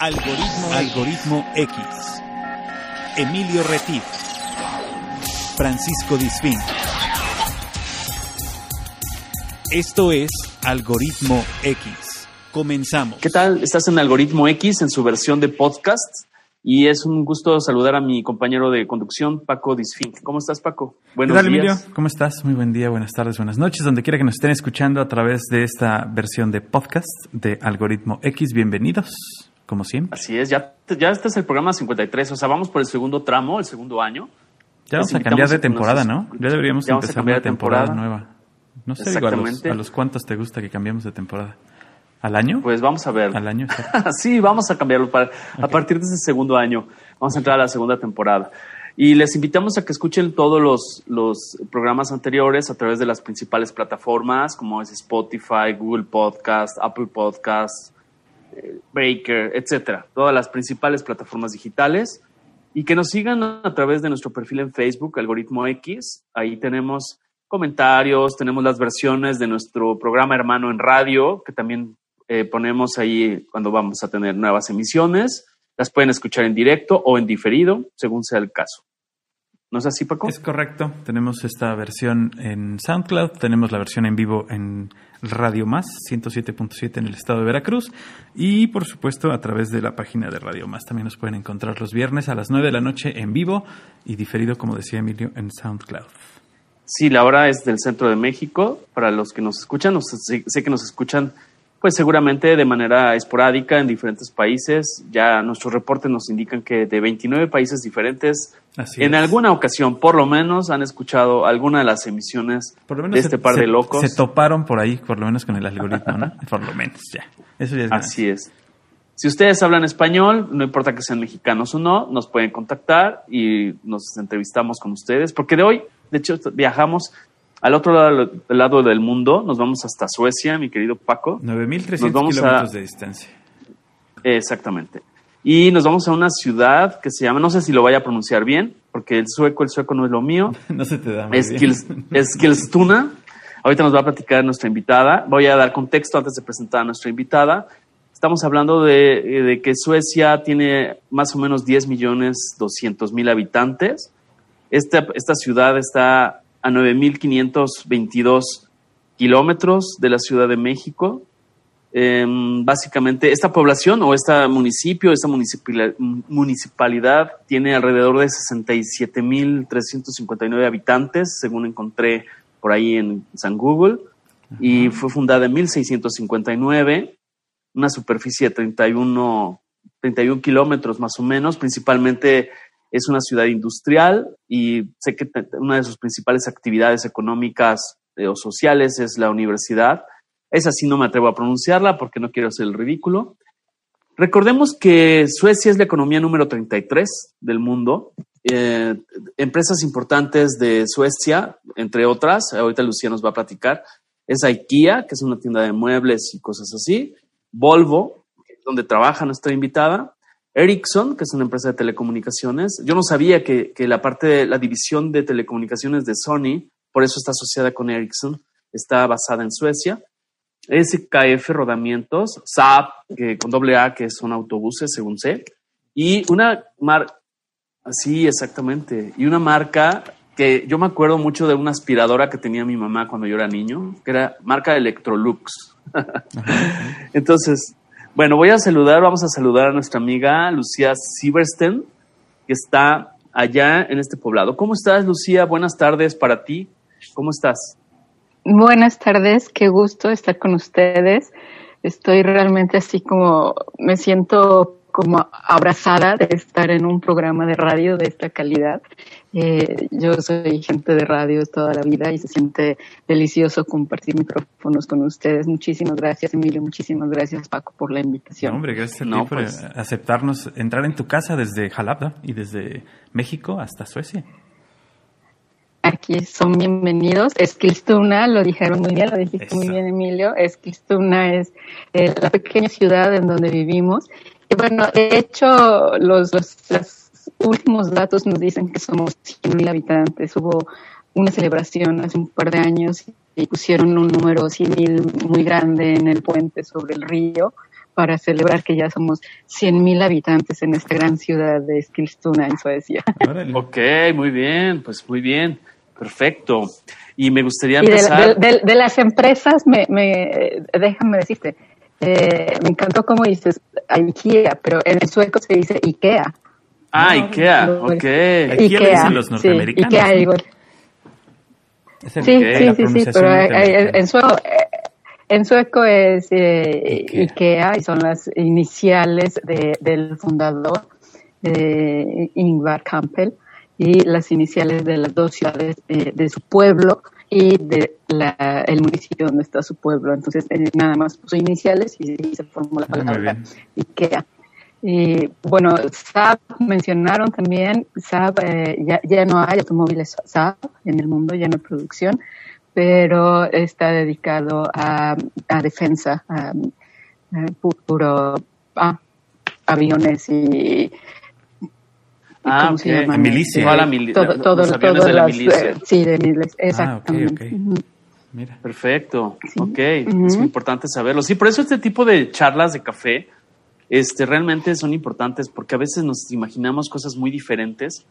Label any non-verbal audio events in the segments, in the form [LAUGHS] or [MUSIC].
Algoritmo, Algoritmo X. Emilio Retif. Francisco Disfín. Esto es Algoritmo X. Comenzamos. ¿Qué tal? Estás en Algoritmo X en su versión de podcast y es un gusto saludar a mi compañero de conducción, Paco Disfink. ¿Cómo estás, Paco? Buenos ¿Qué tal, Emilio? ¿Cómo estás? Muy buen día, buenas tardes, buenas noches, donde quiera que nos estén escuchando a través de esta versión de podcast de Algoritmo X. Bienvenidos como siempre. Así es, ya, ya este es el programa 53, o sea, vamos por el segundo tramo, el segundo año. Ya vamos a cambiar de temporada, ¿no? Ya deberíamos empezar una temporada, nueva. No sé, digo, a, los, a los cuántos te gusta que cambiemos de temporada. ¿Al año? Pues vamos a ver. ¿Al año? sí, [LAUGHS] vamos a cambiarlo. Para, A partir de ese segundo año vamos a entrar a la segunda temporada. Y les invitamos a que escuchen todos los, los programas anteriores a través de las principales plataformas como es Spotify, Google Podcast, Apple Podcast, Breaker, etcétera, todas las principales plataformas digitales y que nos sigan a través de nuestro perfil en Facebook, Algoritmo X. Ahí tenemos comentarios, tenemos las versiones de nuestro programa hermano en radio, que también eh, ponemos ahí cuando vamos a tener nuevas emisiones. Las pueden escuchar en directo o en diferido, según sea el caso. ¿No es así, Paco? Es correcto. Tenemos esta versión en SoundCloud, tenemos la versión en vivo en Radio Más, 107.7 en el estado de Veracruz. Y por supuesto, a través de la página de Radio Más también nos pueden encontrar los viernes a las 9 de la noche en vivo y diferido, como decía Emilio, en SoundCloud. Sí, la hora es del centro de México. Para los que nos escuchan, sé que nos escuchan pues seguramente de manera esporádica en diferentes países. Ya nuestros reportes nos indican que de 29 países diferentes, en alguna ocasión por lo menos han escuchado alguna de las emisiones de este par de locos. Se toparon por ahí, por lo menos con el algoritmo, ¿no? [LAUGHS] por lo menos, ya. Eso ya es Así es. Si ustedes hablan español, no importa que sean mexicanos o no, nos pueden contactar y nos entrevistamos con ustedes, porque de hoy, de hecho, viajamos al otro lado, del mundo, nos vamos hasta Suecia, mi querido Paco. 9.300 kilómetros de distancia. Exactamente. Y nos vamos a una ciudad que se llama, no sé si lo vaya a pronunciar bien, porque el sueco, el sueco no es lo mío. [LAUGHS] no se te da. es, Skilstuna. Ahorita nos va a platicar nuestra invitada. Voy a dar contexto antes de presentar a nuestra invitada. Estamos hablando de, de que Suecia tiene más o menos 10 millones 200 mil habitantes. Esta, esta ciudad está a 9.522 kilómetros de la Ciudad de México. Em, básicamente, esta población o este municipio, esta municipalidad tiene alrededor de 67.359 habitantes, según encontré por ahí en San Google, y fue fundada en 1659, una superficie de 31, 31 kilómetros más o menos, principalmente es una ciudad industrial y sé que una de sus principales actividades económicas eh, o sociales es la universidad. Esa sí no me atrevo a pronunciarla porque no quiero hacer el ridículo. Recordemos que Suecia es la economía número 33 del mundo. Eh, empresas importantes de Suecia, entre otras, ahorita Lucía nos va a platicar, es IKEA, que es una tienda de muebles y cosas así, Volvo, donde trabaja nuestra invitada, Ericsson, que es una empresa de telecomunicaciones. Yo no sabía que, la parte de la división de telecomunicaciones de Sony, por eso está asociada con Ericsson, está basada en Suecia. SKF Rodamientos, SAP, que, con doble A, que son autobuses, según sé. Y una marca, sí, exactamente. Y una marca que yo me acuerdo mucho de una aspiradora que tenía mi mamá cuando yo era niño, que era marca Electrolux. [LAUGHS] Entonces, bueno, voy a saludar, vamos a saludar a nuestra amiga Lucía Sieversten, que está allá en este poblado. ¿Cómo estás, Lucía? Buenas tardes para ti. ¿Cómo estás? Buenas tardes, qué gusto estar con ustedes. Estoy realmente así como, me siento como abrazada de estar en un programa de radio de esta calidad. Eh, yo soy gente de radio toda la vida y se siente delicioso compartir micrófonos con ustedes. Muchísimas gracias, Emilio. Muchísimas gracias, Paco, por la invitación. hombre, gracias a ti por pues. aceptarnos, entrar en tu casa desde Jalapa y desde México hasta Suecia. Aquí son bienvenidos. Esquilstuna, lo dijeron muy bien, lo dijiste muy bien, Emilio. Esquilstuna es eh, la pequeña ciudad en donde vivimos bueno, de hecho, los, los, últimos datos nos dicen que somos 100.000 habitantes. Hubo una celebración hace un par de años y pusieron un número 100.000 muy grande en el puente sobre el río para celebrar que ya somos 100.000 habitantes en esta gran ciudad de Eskilstuna, en Suecia. Ok, muy bien, pues muy bien, perfecto. Y me gustaría Y de, empezar... de- de- de las empresas, me, me, déjame decirte, eh, me encantó cómo dices IKEA, pero en el sueco se dice IKEA. Ah, IKEA, No, ok. Aquí le dicen los sí, norteamericanos, IKEA, igual. Es el- Sí, sí, sí, sí, pero eh, eh, en sueco, eh, en sueco es eh, Ikea. Ikea. y son las iniciales de, del fundador, eh, Ingvar Kamprad, y las iniciales de las dos ciudades eh, de su pueblo y de la, el municipio donde está su pueblo. Entonces, eh, nada más puso iniciales y, y se formó la Ah, palabra. IKEA. Y bueno, Saab mencionaron también, Saab eh, ya, ya no hay automóviles Saab en el mundo, ya no hay producción, pero está dedicado a, a defensa, a, a pu- puro ah, aviones y Ah, milicia. La mili- Todo, todo, los aviones de la las, milicia. eh, sí, de Ah, exactamente. ok. Ujú. Mira. Perfecto, Sí. ok, es muy importante saberlo. Sí, por eso este tipo de charlas de café este, realmente son importantes porque a veces nos imaginamos cosas muy diferentes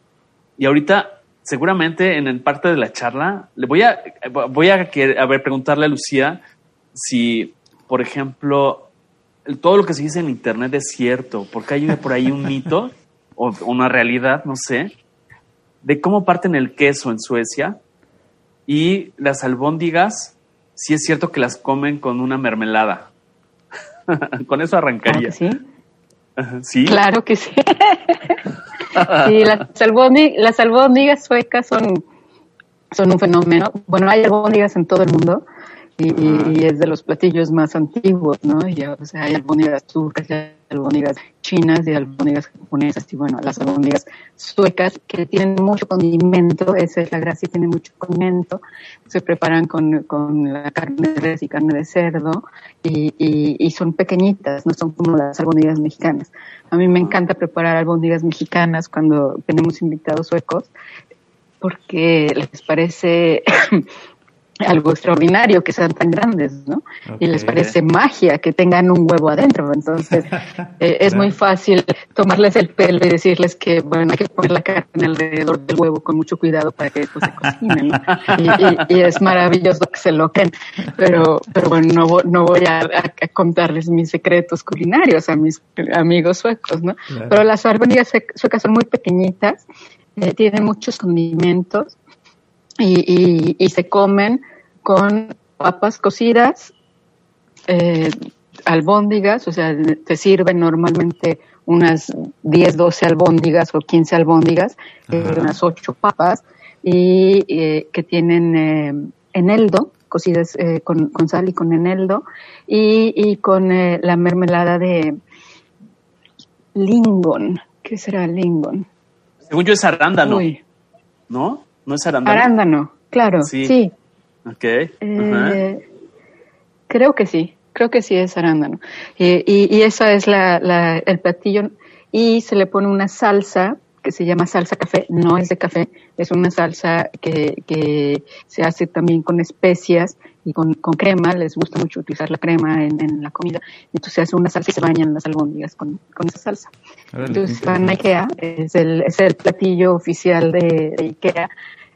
y ahorita seguramente en el parte de la charla le voy a, voy a, a ver, preguntarle a Lucía si, por ejemplo, todo lo que se dice en Internet es cierto, porque hay por ahí un mito o una realidad, no sé, de cómo parten el queso en Suecia y las albóndigas, sí es cierto que las comen con una mermelada. [LAUGHS] con eso arrancaría. que sí. ¿Sí? Claro que sí. sí, las, albóndi- las albóndigas suecas son, son un fenómeno. Bueno, hay albóndigas en todo el mundo y, y- es de los platillos más antiguos, ¿no? Y, o sea, hay albóndigas turcas, hay albóndigas chinas y albóndigas japonesas y bueno, las albóndigas suecas que tienen mucho condimento, esa es la gracia, tienen mucho condimento, se preparan con, con la carne de res y carne de cerdo y, y, y son pequeñitas, no son como las albóndigas mexicanas. A mí me encanta preparar albóndigas mexicanas cuando tenemos invitados suecos porque les parece algo extraordinario que sean tan grandes, ¿no? Y les parece magia que tengan un huevo adentro. Entonces, [LAUGHS] eh, es Claro. muy fácil tomarles el pelo y decirles que, bueno, hay que poner la carne alrededor del huevo con mucho cuidado para que después se cocinen. ¿no? Y, y- y es maravilloso que se lo creen. Pero, pero bueno, no, no voy a, contarles mis secretos culinarios a mis amigos suecos, ¿no? Claro. Pero las albóndigas suecas son muy pequeñitas, eh, tienen muchos condimentos y, y- y se comen con papas cocidas, eh, albóndigas, o sea, te sirven normalmente unas 10, 12 albóndigas o 15 albóndigas, eh, unas 8 papas, y eh, que tienen eh, eneldo, cocidas eh, con, con sal y con eneldo, y, y con eh, la mermelada de lingon. ¿Qué será lingon? Según yo es arándano, Uy, ¿no? ¿No es arándano? arándano, claro, Sí. sí. Ok. Eh, creo que sí, creo que sí es arándano. Eh, y, y esa es la, la- el platillo. Y se le pone una salsa que se llama salsa café, no es de café, es una salsa que, que se hace también con especias y con, con crema, les gusta mucho utilizar la crema en, en la comida, entonces se hace una salsa y se bañan las albóndigas con, con esa salsa. Entonces, van a. IKEA, es el, es el platillo oficial de, de IKEA.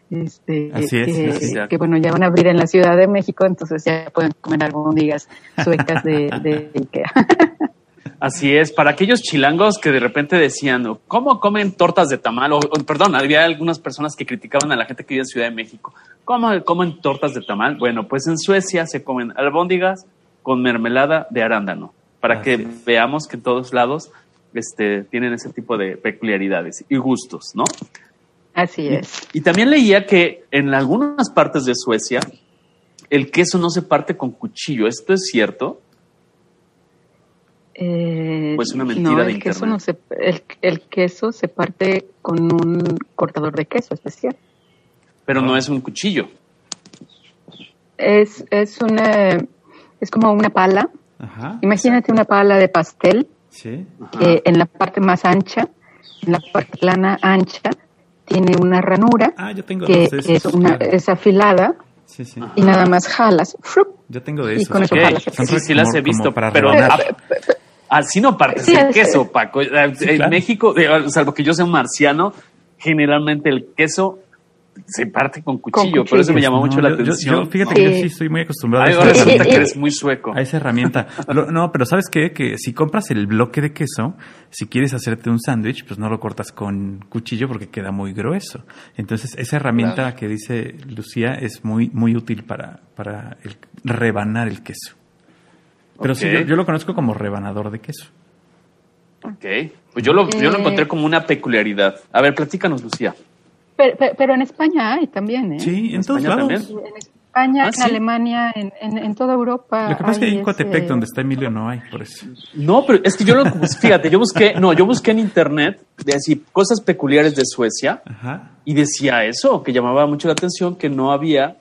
Este, Así es, que, así es. que, bueno, ya van a abrir en la Ciudad de México, entonces ya pueden comer albóndigas suecas de, de IKEA. [LAUGHS] Así es, para aquellos chilangos que de repente decían, "Oh, ¿cómo comen tortas de tamal? O, o, perdón, había algunas personas que criticaban a la gente que vive en Ciudad de México. ¿Cómo comen tortas de tamal? Bueno, pues en Suecia se comen albóndigas con mermelada de arándano, para Así que es. veamos que en todos lados este, tienen ese tipo de peculiaridades y gustos, ¿no? Así es. Y también leía que en algunas partes de Suecia el queso no se parte con cuchillo. ¿Esto es cierto? Eh, Pues una mentira no, de el queso internet. no se, el, el queso se parte con un cortador de queso especial. Pero Ah. no es un cuchillo. Es, es una, es como una pala. Ajá. Imagínate una pala de pastel Sí. Que en la parte más ancha, en la parte plana ancha, tiene una ranura Ah, yo tengo que de esos. es, una, claro. es afilada Sí, sí. Y nada más jalas. ¡frup! Yo tengo de Y esos. con eso Ok, jalas. sí, sí las he visto, para pero rebanar. Ah, Así no partes Sí, el es- queso, Paco. En claro. México, salvo que yo sea un marciano, generalmente el queso se parte con cuchillo. Por eso me llamó No, mucho la yo- atención. Yo, fíjate que yo Sí. estoy muy acostumbrado Ay, a ahora esa resulta que eres muy sueco. a esa herramienta. No, pero ¿sabes qué? Que si compras el bloque de queso, si quieres hacerte un sándwich, pues no lo cortas con cuchillo porque queda muy grueso. Entonces, esa herramienta que dice Lucía es muy, muy útil para, para el- rebanar el queso. Pero sí, yo, yo lo conozco como rebanador de queso. Ok. Pues yo lo, yo lo Eh. encontré como una peculiaridad. A ver, platícanos, Lucía. Pero, pero- pero en España hay también, ¿eh? Sí, en, ¿En todos España lados. también? En España, Ah, en sí. Alemania, en, en, en toda Europa. Lo que pasa es que ahí en Coatepec, ese- donde está Emilio, no hay, por eso. No, pero es que yo lo, fíjate, yo busqué, no, yo busqué en internet de así cosas peculiares de Suecia Ajá. y decía eso, que llamaba mucho la atención, que no había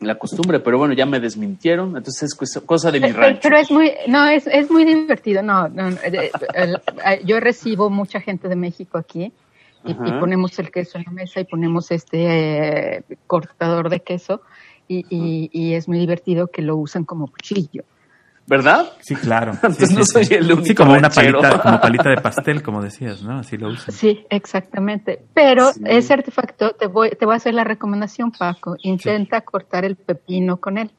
la costumbre, pero bueno, ya me desmintieron, entonces es cosa- de mi Pero, rancho. pero es muy, no, es, es muy divertido. No, no, no, eh, eh, yo recibo mucha gente de México aquí y, ponemos el queso en la mesa y ponemos este eh, cortador de queso y, y, y es muy divertido que lo usan como cuchillo. ¿Verdad? Sí, claro. Entonces [LAUGHS] Sí, no sí, soy sí. el único Sí, como una ranchero. palita, como [LAUGHS] palita de pastel, como decías, ¿no? Así lo usan. Sí, exactamente. Pero Sí. ese artefacto, te voy, te voy a hacer la recomendación, Paco. Intenta cortar el pepino con él.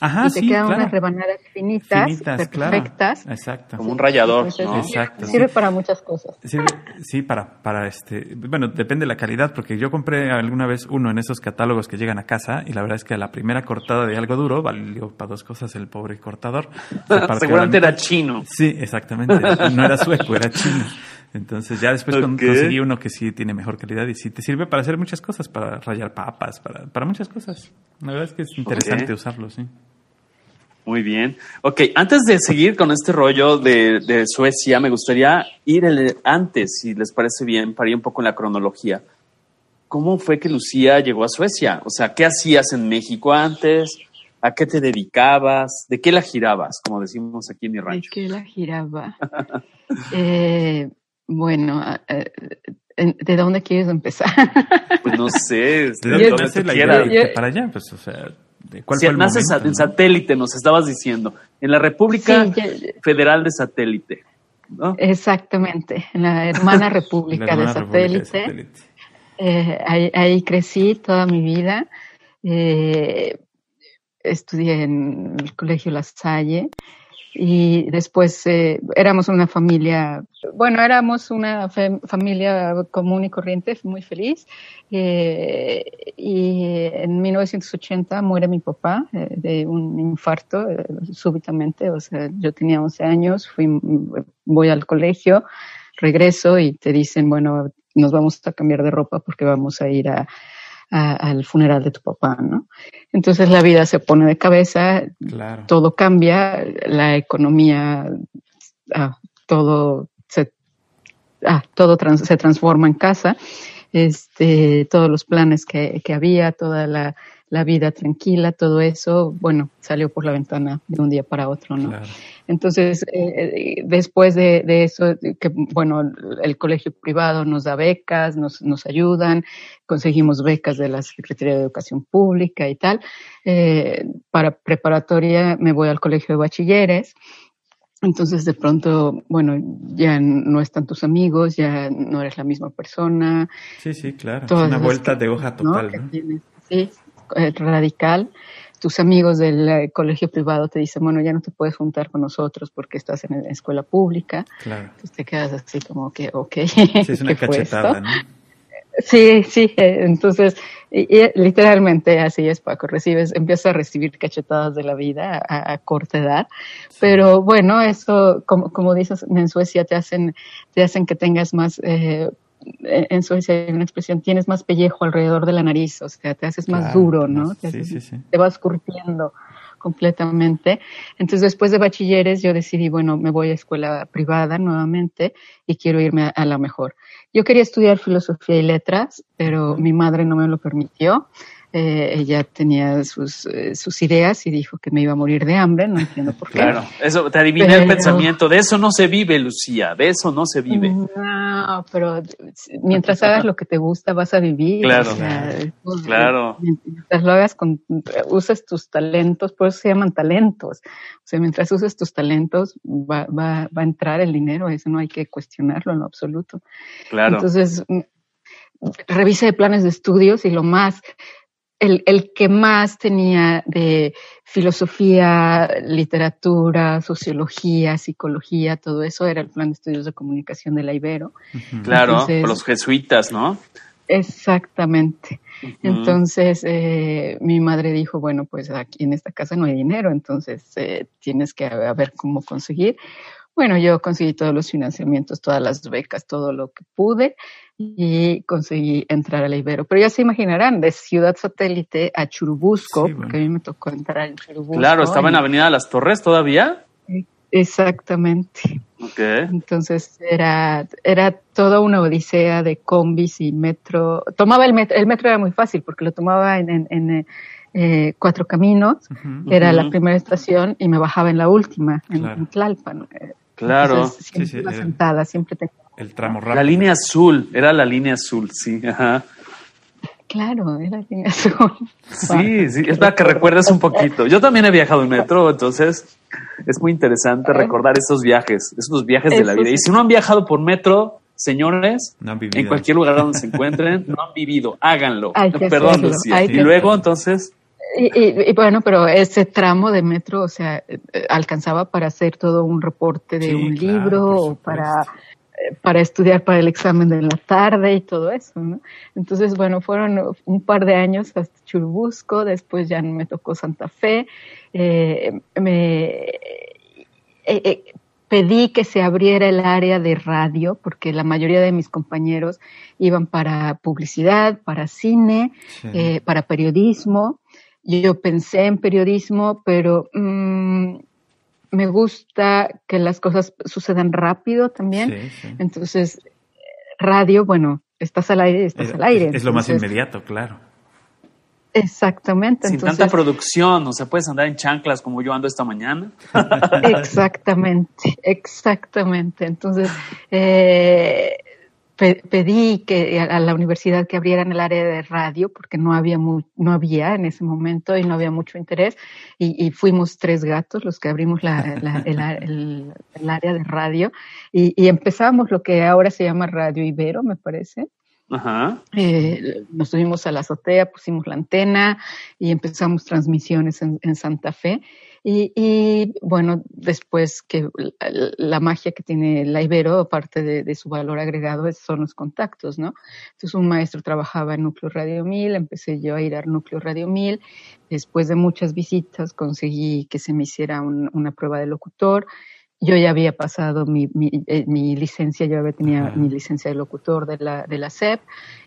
Ajá, y te sí, quedan claro. unas rebanadas finitas, Finitas, claro. perfectas. Exacto. Como un rallador, Entonces, ¿no? Exacto. Sirve sí. para muchas cosas. Sirve- sí, para, para este, bueno, depende de la calidad, porque yo compré alguna vez uno en esos catálogos que llegan a casa y la verdad es que a la primera cortada de algo duro valió para dos cosas el pobre cortador. [LAUGHS] Seguramente era chino. Sí, exactamente. No era sueco, era chino. Entonces ya después conseguí uno que sí tiene mejor calidad y sí te sirve para hacer muchas cosas, para rayar papas, para, para muchas cosas. La verdad es que es interesante Ok. usarlo, sí. Muy bien. Ok, antes de seguir con este rollo de, de Suecia, me gustaría ir el- antes, si les parece bien, para ir un poco en la cronología. ¿Cómo fue que Lucía llegó a Suecia? O sea, ¿qué hacías en México antes? ¿A qué te dedicabas? ¿De qué la girabas? Como decimos aquí en mi ¿De rancho. qué la giraba? [LAUGHS] Eh, bueno, eh, eh, ¿de dónde quieres empezar? Pues no sé, [LAUGHS] ¿De dónde de quieras. Yo- para allá? Pues, o sea, ¿de ¿cuál Si fue el momento, en no? satélite, nos estabas diciendo, en la República Sí, ya- Federal de Satélite. ¿no? exactamente, en la hermana [LAUGHS] República, La hermana de, República de satélite. Satélite. Eh, ahí, ahí crecí toda mi vida. Eh, estudié en el Colegio La Salle y después eh, éramos una familia, bueno, éramos una familia común y corriente, muy feliz. Eh, y en 1980 muere mi papá eh, de un infarto eh, súbitamente, o sea, yo tenía 11 años, fui, voy al colegio, regreso y te dicen, bueno, nos vamos a cambiar de ropa porque vamos a ir a, a- al funeral de tu papá, ¿no? Entonces la vida se pone de cabeza, Claro. todo cambia, la economía, ah, todo se, ah, todo trans- se transforma en casa, este, todos los planes que, que había, toda la, la vida tranquila, todo eso, bueno, salió por la ventana de un día para otro, ¿no? Claro. Entonces, eh, eh, después de, de eso, que bueno, el colegio privado nos da becas, nos, nos ayudan, conseguimos becas de la Secretaría de Educación Pública y tal. Eh, para preparatoria me voy al colegio de bachilleres. Entonces, de pronto, bueno, ya no están tus amigos, ya no eres la misma persona. Sí, sí, claro. Es una vuelta que- de hoja total, ¿no? sí, radical. Tus amigos del eh, colegio privado te dicen, bueno, ya no te puedes juntar con nosotros porque estás en la escuela pública. Claro. Entonces te quedas así como que, ok. Sí, es [LAUGHS] una. Sí, sí, eh, entonces, y- y literalmente así es, Paco, recibes, empiezas a recibir cachetadas de la vida a, a corta edad, pero bueno, eso, como, como dices, en Suecia te hacen, te hacen que tengas más, eh, en Suecia hay una expresión, tienes más pellejo alrededor de la nariz, o sea, te haces más Claro, duro, ¿no? más- Te sí, sí, sí. te vas curtiendo completamente. Entonces, después de bachilleres, yo decidí, bueno, me voy a escuela privada nuevamente y quiero irme a, a la mejor. Yo quería estudiar filosofía y letras, pero mi madre no me lo permitió. Eh, ella tenía sus, eh, sus ideas y dijo que me iba a morir de hambre, no entiendo por qué. Claro, eso te adiviné el pensamiento. De eso no se vive, Lucía, de eso no se vive. No, pero mientras hagas lo que te gusta, vas a vivir. Claro, pues, claro. Mientras lo hagas con, uses tus talentos, por eso se llaman talentos. O sea, mientras uses tus talentos, va, va, va a entrar el dinero, eso no hay que cuestionarlo en lo absoluto. Claro. Entonces, revisé planes de estudios y lo más el, el, que más tenía de filosofía, literatura, sociología, psicología, todo eso era el plan de estudios de comunicación de la Ibero. Claro, Entonces, los jesuitas, ¿no? Exactamente. Uh -huh. Entonces, eh, mi madre dijo, bueno, pues aquí en esta casa no hay dinero, entonces eh, tienes que a ver cómo conseguir. Bueno, yo conseguí todos los financiamientos, todas las becas, todo lo que pude y conseguí entrar a la Ibero. Pero ya se imaginarán, de Ciudad Satélite a Churubusco, sí, bueno. porque a mí me tocó entrar en Churubusco. Claro, estaba en Avenida Las Torres todavía. Exactamente. Okay. Entonces era, era toda una odisea de combis y metro. Tomaba el metro, el metro era muy fácil porque lo tomaba en, en, en eh, Cuatro Caminos, uh -huh. era uh -huh. la primera estación y me bajaba en la última, en, claro. en Tlalpan. Claro. Entonces, siempre sí, sentada, siempre tenía el tramo rápido. La línea azul, era la línea azul, sí, ajá. Claro, era línea azul. Sí, sí, es para que recuerdes un poquito. Yo también he viajado en metro, entonces es muy interesante recordar estos viajes, esos viajes de la vida. Y si no han viajado por metro, señores, no en cualquier lugar donde se encuentren, no han vivido, háganlo. Hay que Perdón, hacerlo, Lucía. hay Y luego, entonces, Y, y- y bueno, pero ese tramo de metro, o sea, eh, alcanzaba para hacer todo un reporte de Sí, un claro, libro o para, para estudiar para el examen de la tarde y todo eso, ¿no? Entonces, bueno, fueron un par de años hasta Churubusco, después ya me tocó Santa Fe, eh, me eh, eh, pedí que se abriera el área de radio, porque la mayoría de mis compañeros iban para publicidad, para cine, Sí. para periodismo. Yo pensé en periodismo, pero mm, me gusta que las cosas sucedan rápido también. Sí, sí. Entonces, radio, bueno, estás al aire, estás Es, al aire. es lo más Entonces, inmediato, claro. Exactamente. sin Entonces, tanta producción, o sea, puedes andar en chanclas como yo ando esta mañana. [LAUGHS] Exactamente, exactamente. Entonces, eh, pe- pedí que a la universidad que abrieran el área de radio porque no había mu- no había en ese momento y no había mucho interés y, y fuimos tres gatos los que abrimos la, la- el, a- el- el área de radio y, y empezamos lo que ahora se llama Radio Ibero, me parece. Ajá. Eh, nos subimos a la azotea, pusimos la antena y empezamos transmisiones en, en Santa Fe. Y, y, bueno, después que la, magia que tiene la Ibero, aparte de, de su valor agregado, son los contactos, ¿no? Entonces un maestro trabajaba en Núcleo Radio 1000, empecé yo a ir al Núcleo Radio 1000. Después de muchas visitas conseguí que se me hiciera un- una prueba de locutor. Yo ya había pasado mi, mi, eh, mi licencia, yo había tenía mi licencia de locutor de la, de la SEP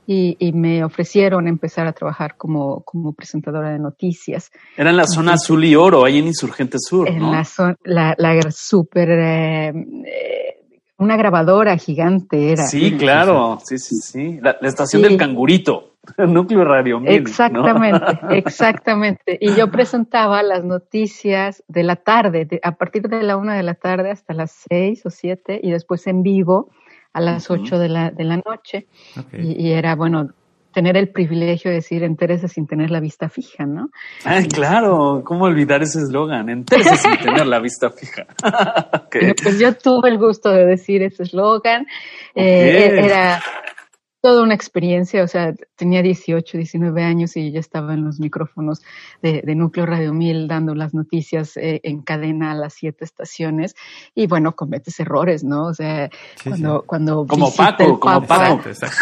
y, y me ofrecieron empezar a trabajar como, como presentadora de noticias. Era en la zona azul y oro, ahí en Insurgente Sur, en ¿no? la zona, la, la super, eh, eh, una grabadora gigante era. Sí, claro, sí, sí, sí. La, la estación Sí. del cangurito, [LAUGHS] Núcleo Radio 1000, ¿no? Exactamente, [LAUGHS] exactamente. Y yo presentaba las noticias de la tarde, de- a partir de la una de la tarde hasta las seis o siete, y después en vivo a las ocho de la, de la noche. Y era, bueno, tener el privilegio de decir entérese sin tener la vista fija, ¿no? Ay, claro, ¿cómo olvidar ese eslogan? Entérese sin tener la vista fija. [LAUGHS] Pues yo tuve el gusto de decir ese eslogan. Eh, Ok. era toda una experiencia, o sea, tenía 18, 19 años y ya estaba en los micrófonos de, de Núcleo Radio 1000 dando las noticias eh, en cadena a las siete estaciones y bueno, cometes errores, ¿no? O sea, Sí, cuando, sí. cuando Como Paco, el como Paco. Exacto.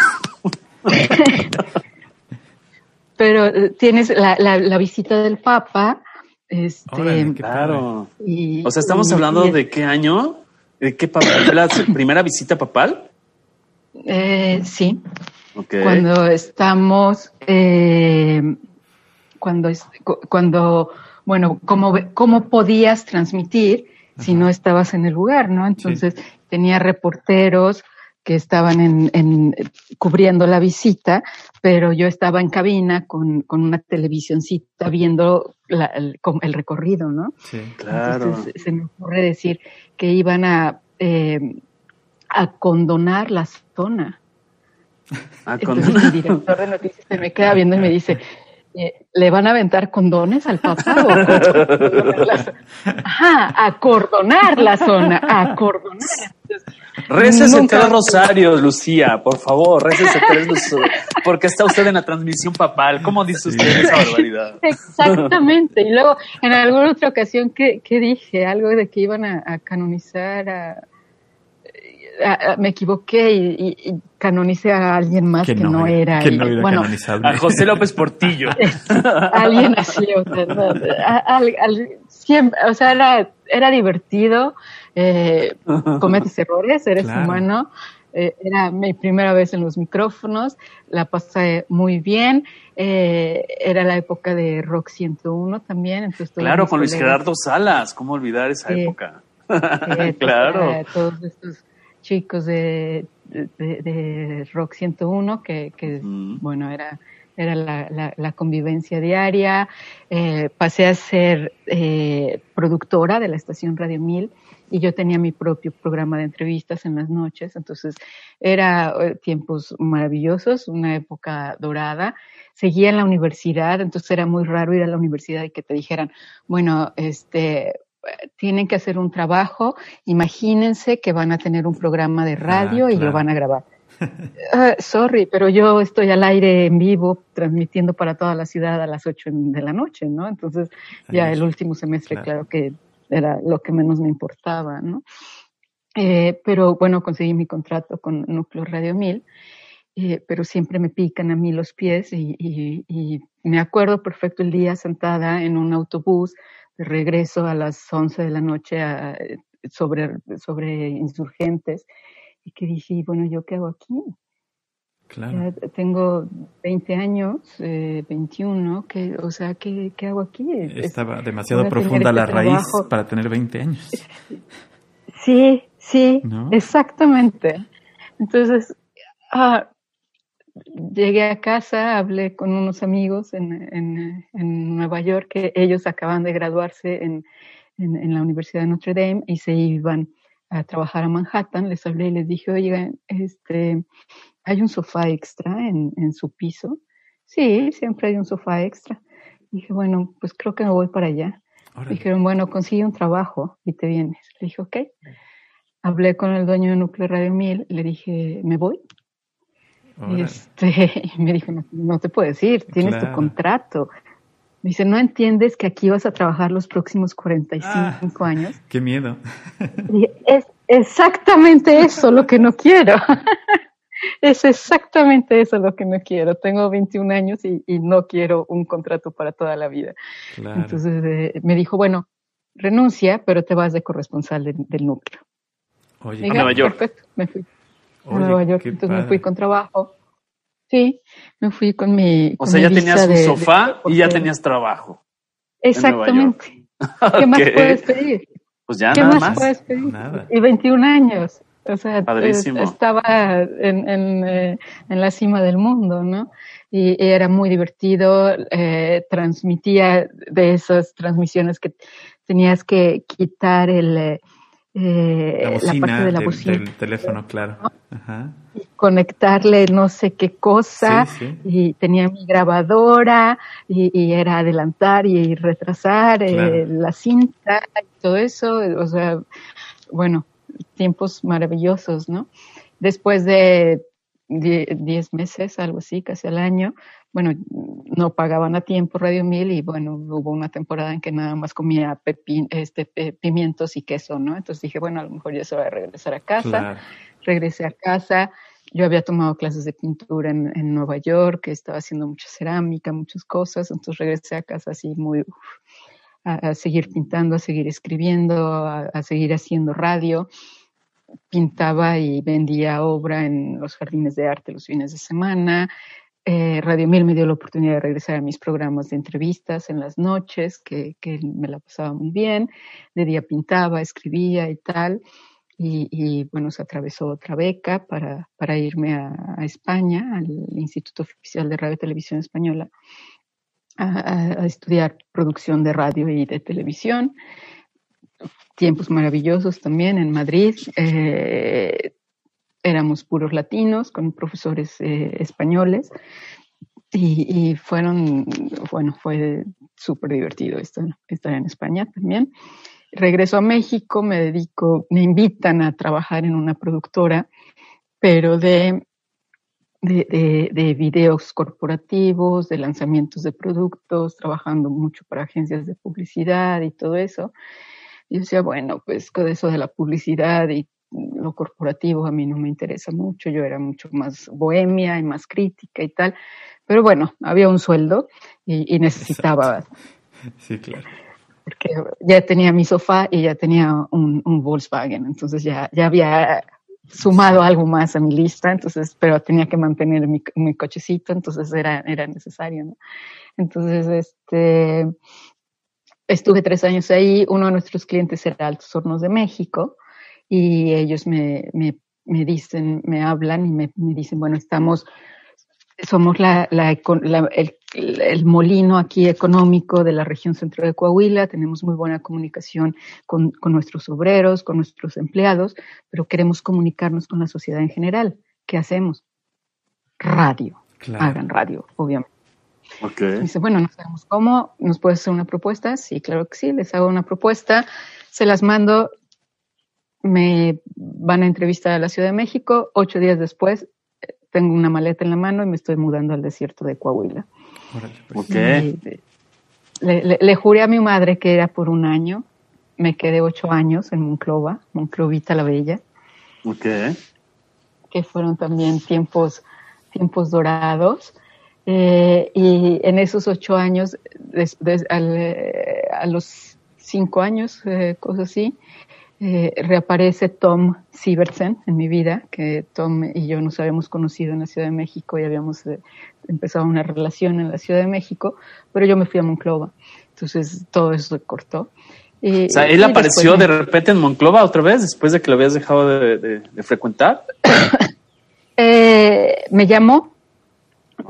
[LAUGHS] pero eh, tienes la, la, la visita del Papa, este, Órale, Claro. y- O sea, estamos y- hablando y- de qué año? ¿De qué la primera visita papal? eh, sí, cuando estamos, eh, cuando, cuando, bueno, cómo, cómo podías transmitir si no estabas en el lugar, ¿no? Entonces tenía reporteros que estaban en, en, cubriendo la visita, pero yo estaba en cabina con, con una televisioncita viendo la, el, el, recorrido, ¿no? Sí, claro. Entonces, se me ocurre decir que iban a, eh, a condonar la zona. A Entonces condonar. el director de noticias se me queda viendo y me dice, ¿le van a aventar condones al papá? O acordonar la zona? Ajá, acordonar la zona, acordonar. Récese Nunca- tres rosarios, Lucía, por favor, récese tres rosarios. Porque está usted en la transmisión papal. ¿Cómo dice usted esa barbaridad? Exactamente. Y luego, en alguna otra ocasión, ¿qué, qué dije? Algo de que iban a, a canonizar a, a- a- Me equivoqué y, y- y canonicé a alguien más que, no, era. Que no era bueno, canonizable. A José López Portillo. [LAUGHS] alguien así, o sea, no, al- al- siempre, o sea, era, era divertido, eh, cometes errores, eres Claro. humano, eh, era mi primera vez en los micrófonos, la pasé muy bien, eh, era la época de Rock 101 también, entonces Claro, con Luis colegas, Gerardo Salas. ¿Cómo olvidar esa Sí. época? [LAUGHS] eh, claro. todos estos chicos de, de, de Rock 101 que, que Mm. bueno, era, era la, la, la convivencia diaria. Eh, pasé a ser eh, productora de la estación Radio 1000 y yo tenía mi propio programa de entrevistas en las noches. Entonces, era eh, tiempos maravillosos, una época dorada. Seguía en la universidad, entonces era muy raro ir a la universidad y que te dijeran, bueno, este, tienen que hacer un trabajo, imagínense que van a tener un programa de radio y claro. lo van a grabar. [LAUGHS] Ah, sorry, pero yo estoy al aire en vivo transmitiendo para toda la ciudad a las 8 de la noche, ¿no? Entonces, ya el último semestre, Claro. claro, que era lo que menos me importaba, ¿no? Eh, pero bueno, conseguí mi contrato con Núcleo Radio 1000, eh, pero siempre me pican a mí los pies y, y- y me acuerdo perfecto el día sentada en un autobús regreso a las 11 de la noche a- sobre, sobre insurgentes y que dije, "Y bueno, ¿yo qué hago aquí? Claro. Ya tengo 20 años, eh, 21, que, o sea, ¿qué, qué hago aquí? Es- Estaba demasiado profunda la este raíz trabajo. para tener 20 años. Sí, sí, ¿No? exactamente. Entonces, ah, llegué a casa, hablé con unos amigos en, en, en Nueva York, que ellos acaban de graduarse en, en, la Universidad de Notre Dame y se iban a trabajar a Manhattan. Les hablé y les dije, oigan, este, ¿hay un sofá extra en, en su piso? Sí, siempre hay un sofá extra. Dije, bueno, pues creo que me voy para allá. Órale. Dijeron, bueno, consigue un trabajo y te vienes. Le dije, ok. Hablé con el dueño de Núcleo Radio 1000, le dije, ¿me voy? Y, este, [LAUGHS] y me dijo, no, no te puedes ir, tienes Claro. tu contrato. Me dice, ¿no entiendes que aquí vas a trabajar los próximos 45 años? Qué miedo. Y es exactamente eso lo que no quiero. [LAUGHS] es exactamente eso lo que no quiero. Tengo 21 años y, y no quiero un contrato para toda la vida. Claro. Entonces eh, me dijo, bueno, renuncia, pero te vas de corresponsal de- del núcleo. Oye, Dije, Nueva "Ah, York". Perfecto, me fui a oye, Nueva York. Entonces me fui con trabajo. Sí, me fui con mi. O sea, mi ya tenías un de- de sofá y ya tenías trabajo. Exactamente. ¿Qué más puedes pedir? Pues ya ¿Qué nada más, más. puedes pedir? Nada. Y 21 años. O sea, Padrísimo. es- estaba en, en, eh, en la cima del mundo, ¿no? Y, y era muy divertido, eh, transmitía de esas transmisiones que tenías que quitar el, eh, La parte de la bocina, del teléfono, claro. Ajá. y conectarle no sé qué cosa, Sí, sí. y tenía mi grabadora, y, y era adelantar y retrasar eh, la cinta y todo eso, o sea, bueno, tiempos maravillosos, ¿no? Después de 10 meses, algo así, casi al año, bueno, no pagaban a tiempo Radio 1000 y bueno, hubo una temporada en que nada más comía pepin, este, pe- pimientos y queso, ¿no? Entonces dije, bueno, a lo mejor ya se va a regresar a casa Claro. regresé a casa. Yo había tomado clases de pintura en, en Nueva York, estaba haciendo mucha cerámica, muchas cosas, entonces regresé a casa así muy uf, a, a seguir pintando, a seguir escribiendo, a, a seguir haciendo radio. Pintaba y vendía obra en los jardines de arte los fines de semana. Eh, Radio Mil me dio la oportunidad de regresar a mis programas de entrevistas en las noches, que, que me la pasaba muy bien. De día pintaba, escribía y tal y, bueno, se atravesó otra beca para, para irme a, España, al Instituto Oficial de Radio y Televisión Española, a, estudiar producción de radio y de televisión. Tiempos maravillosos también en Madrid. Eh, éramos puros latinos con profesores eh, españoles y, fueron, bueno, fue súper divertido estar, estar en España también regreso a México, me dedico, me invitan a trabajar en una productora, pero de, de, de, videos corporativos, de lanzamientos de productos, trabajando mucho para agencias de publicidad y todo eso. Yo decía, bueno, pues con eso de la publicidad y lo corporativo a mí no me interesa mucho, yo era mucho más bohemia y más crítica y tal, pero bueno, había un sueldo y, y necesitaba. Sí, claro porque ya tenía mi sofá y ya tenía un, Volkswagen, entonces ya, ya había sumado algo más a mi lista, entonces, pero tenía que mantener mi, mi cochecito, entonces era, era necesario, ¿no? Entonces, este, estuve tres años ahí, uno de nuestros clientes era Altos Hornos de México, y ellos me, me, me dicen, me hablan y me, me dicen, bueno, estamos somos la, el, molino aquí económico de la región centro de Coahuila, tenemos muy buena comunicación con, nuestros obreros, con nuestros empleados, pero queremos comunicarnos con la sociedad en general. ¿Qué hacemos? Radio. Hagan radio, obviamente. Dice, bueno, no sabemos cómo, ¿nos puedes hacer una propuesta? Sí, claro que sí, les hago una propuesta, se las mando, me van a entrevistar a la Ciudad de México, ocho días después tengo una maleta en la mano y me estoy mudando al desierto de Coahuila. Pues. Le, juré a mi madre que era por un año. Me quedé ocho años en Monclova, Monclovita la Bella. Ok. Que fueron también tiempos, tiempos dorados. Eh, y en esos ocho años, eh, a los cinco años, eh, cosas así, eh, reaparece Tom Sievertsen en mi vida, que Tom y yo nos habíamos conocido en la Ciudad de México y habíamos eh, empezado una relación en la Ciudad de México, pero yo me fui a Monclova. Entonces todo eso se cortó. o sea, él apareció de repente en Monclova otra vez después de que lo habías dejado de, frecuentar. [COUGHS] Eh, me llamó,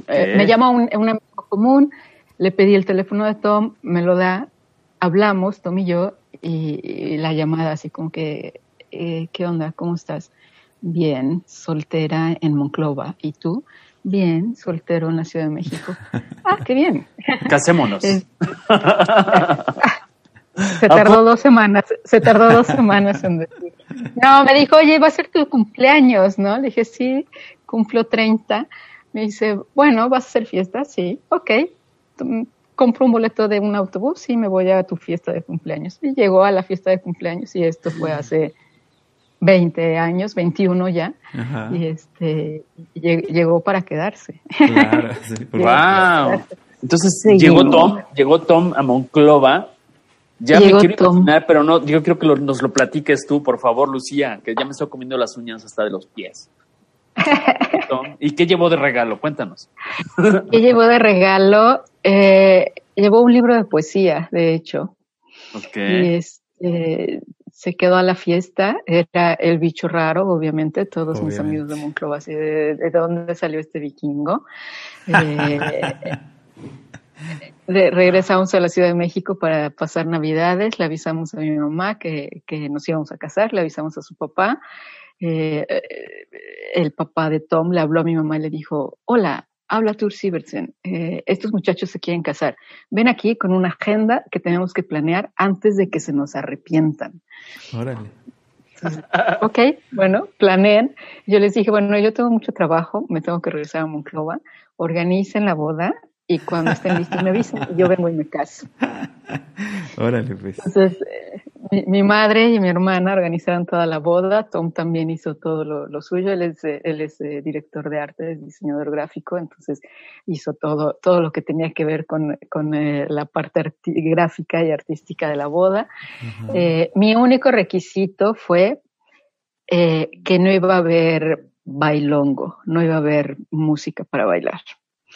me llamó un, un amigo común, le pedí el teléfono de Tom, me lo da, hablamos, Tom y yo, y, la llamada así como que, eh, ¿qué onda? ¿Cómo estás? Bien, soltera en Monclova. ¿Y tú? Bien, soltero en la Ciudad de México. [LAUGHS] Ah, qué bien. Casémonos. [LAUGHS] se tardó dos semanas, se tardó dos semanas en decir. No, me dijo, oye, va a ser tu cumpleaños, ¿no? Le dije, sí, cumplo 30. Me dice, bueno, ¿vas a hacer fiesta? Sí, ok compro un boleto de un autobús y me voy a tu fiesta de cumpleaños. Y llegó a la fiesta de cumpleaños y esto fue hace 20 años, 21 ya, y este llegó para quedarse. Claro, [LAUGHS] wow. Entonces llegó Tom, llegó Tom a Monclova. Ya me quiero imaginar, pero no, yo quiero que nos lo platiques tú, por favor, Lucía, que ya me estoy comiendo las uñas hasta de los pies. ¿Y qué llevó de regalo? Cuéntanos. ¿Qué llevó de regalo? Eh, llevó un libro de poesía, de hecho. Y este, se quedó a la fiesta. Era el bicho raro, obviamente. Todos mis amigos de Monclova, así de, dónde salió este vikingo. Eh, regresamos a la Ciudad de México para pasar Navidades. Le avisamos a mi mamá que, que nos íbamos a casar. Le avisamos a su papá. Eh, el papá de Tom le habló a mi mamá y le dijo, hola, habla Tur Sivertsen, eh, estos muchachos se quieren casar. Ven aquí con una agenda que tenemos que planear antes de que se nos arrepientan. Órale. ok, bueno, planeen. Yo les dije, bueno, yo tengo mucho trabajo, me tengo que regresar a Monclova, organicen la boda y cuando estén listos me avisan y yo vengo y me caso. [LAUGHS] Órale, pues. Entonces, eh, mi, madre y mi hermana organizaron toda la boda. Tom también hizo todo lo, suyo. Él es, él es eh, director de arte, es diseñador gráfico, entonces hizo todo, todo lo que tenía que ver con, con eh, la parte gráfica y artística de la boda. Eh, mi único requisito fue que no iba a haber bailongo, no iba a haber música para bailar.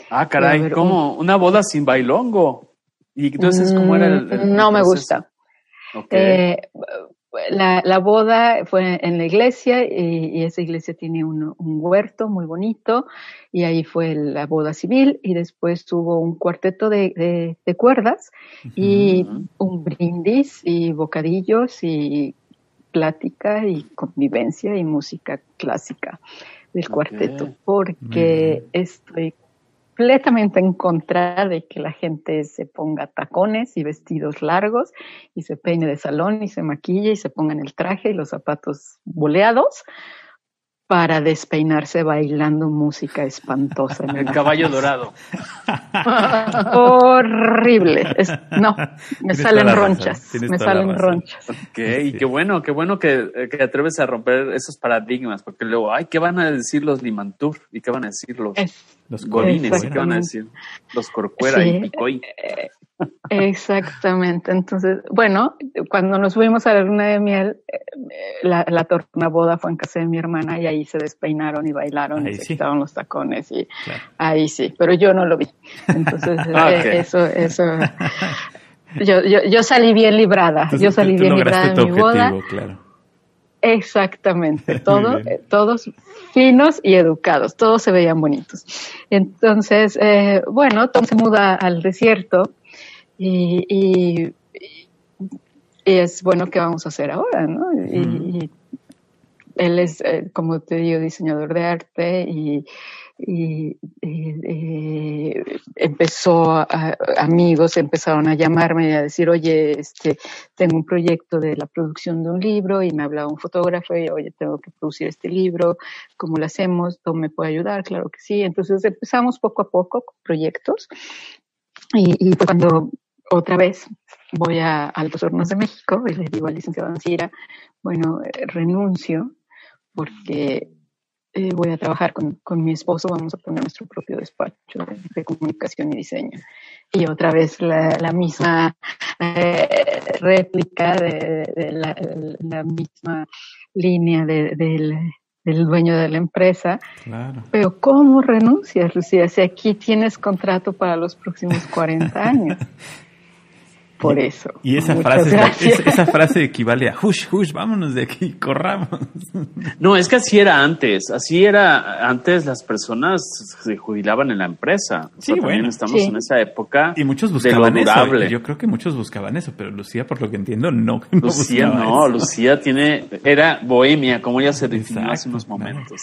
Ah, caray, ¿cómo? ¿Una boda sin bailongo? Y entonces, ¿cómo era el, no me gusta. Eh, la, la, boda fue en la iglesia y, y esa iglesia tiene un, un, huerto muy bonito y ahí fue la boda civil y después tuvo un cuarteto de, de, de cuerdas y uh -huh. un brindis y bocadillos y plática y convivencia y música clásica del cuarteto porque estoy completamente en contra de que la gente se ponga tacones y vestidos largos y se peine de salón y se maquille y se pongan el traje y los zapatos boleados para despeinarse bailando música espantosa. En el caballo dorado. [LAUGHS] Horrible. Es, no, me salen ronchas. Me salen ronchas. Ok, y qué bueno, qué bueno que, que, atreves a romper esos paradigmas, porque luego, ay, ¿qué van a decir los Limantur? ¿Y qué van a decir los, es, los Golines? ¿Y qué van a decir los Corcuera sí, y Picoy? Exactamente. Entonces, bueno, cuando nos fuimos a la luna de miel, la, la tornaboda fue en casa de mi hermana y ahí se despeinaron y bailaron ahí y se quitaron los tacones y claro. ahí sí, pero yo no lo vi. Entonces, [LAUGHS] ah, okay. eh, eso, eso. [LAUGHS] Yo, yo, yo salí bien librada. Entonces, yo salí bien librada de mi boda. Claro. Exactamente, [LAUGHS] todo, todos finos y educados, todos se veían bonitos. Entonces, eh, bueno, Tom se muda al desierto y, y, y, es bueno, ¿qué vamos a hacer ahora? ¿no? Mm. Y, él es, eh, como te digo, diseñador de arte y, empezó, a, amigos empezaron a llamarme y a decir, oye, este, tengo un proyecto de la producción de un libro y me hablaba un fotógrafo y, oye, tengo que producir este libro, ¿cómo lo hacemos? ¿Tú me puede ayudar? Claro que sí. Entonces empezamos poco a poco con proyectos y, y cuando otra vez voy a, a los hornos de México y le digo al licenciado Ancira, bueno, renuncio porque eh, voy a trabajar con, con, mi esposo, vamos a poner nuestro propio despacho de, de comunicación y diseño. Y otra vez la, la misma eh, réplica de, de la, la, misma línea del, del dueño de la empresa. Claro. Pero ¿cómo renuncias, Lucía? Si aquí tienes contrato para los próximos 40 años. [LAUGHS] Por eso. Y esa frase, esa, esa frase equivale a hush, hush, vámonos de aquí, [LAUGHS] corramos. No, es que así era antes. Así era antes las personas se jubilaban en la empresa. Sí, o sea, bueno. Estamos sí. en esa época. Y muchos buscaban eso. Yo creo que muchos buscaban eso, pero Lucía, por lo que entiendo, no. [LAUGHS] no Lucía no, eso. Lucía tiene, era bohemia, como ella se definió Exacto, hace unos momentos.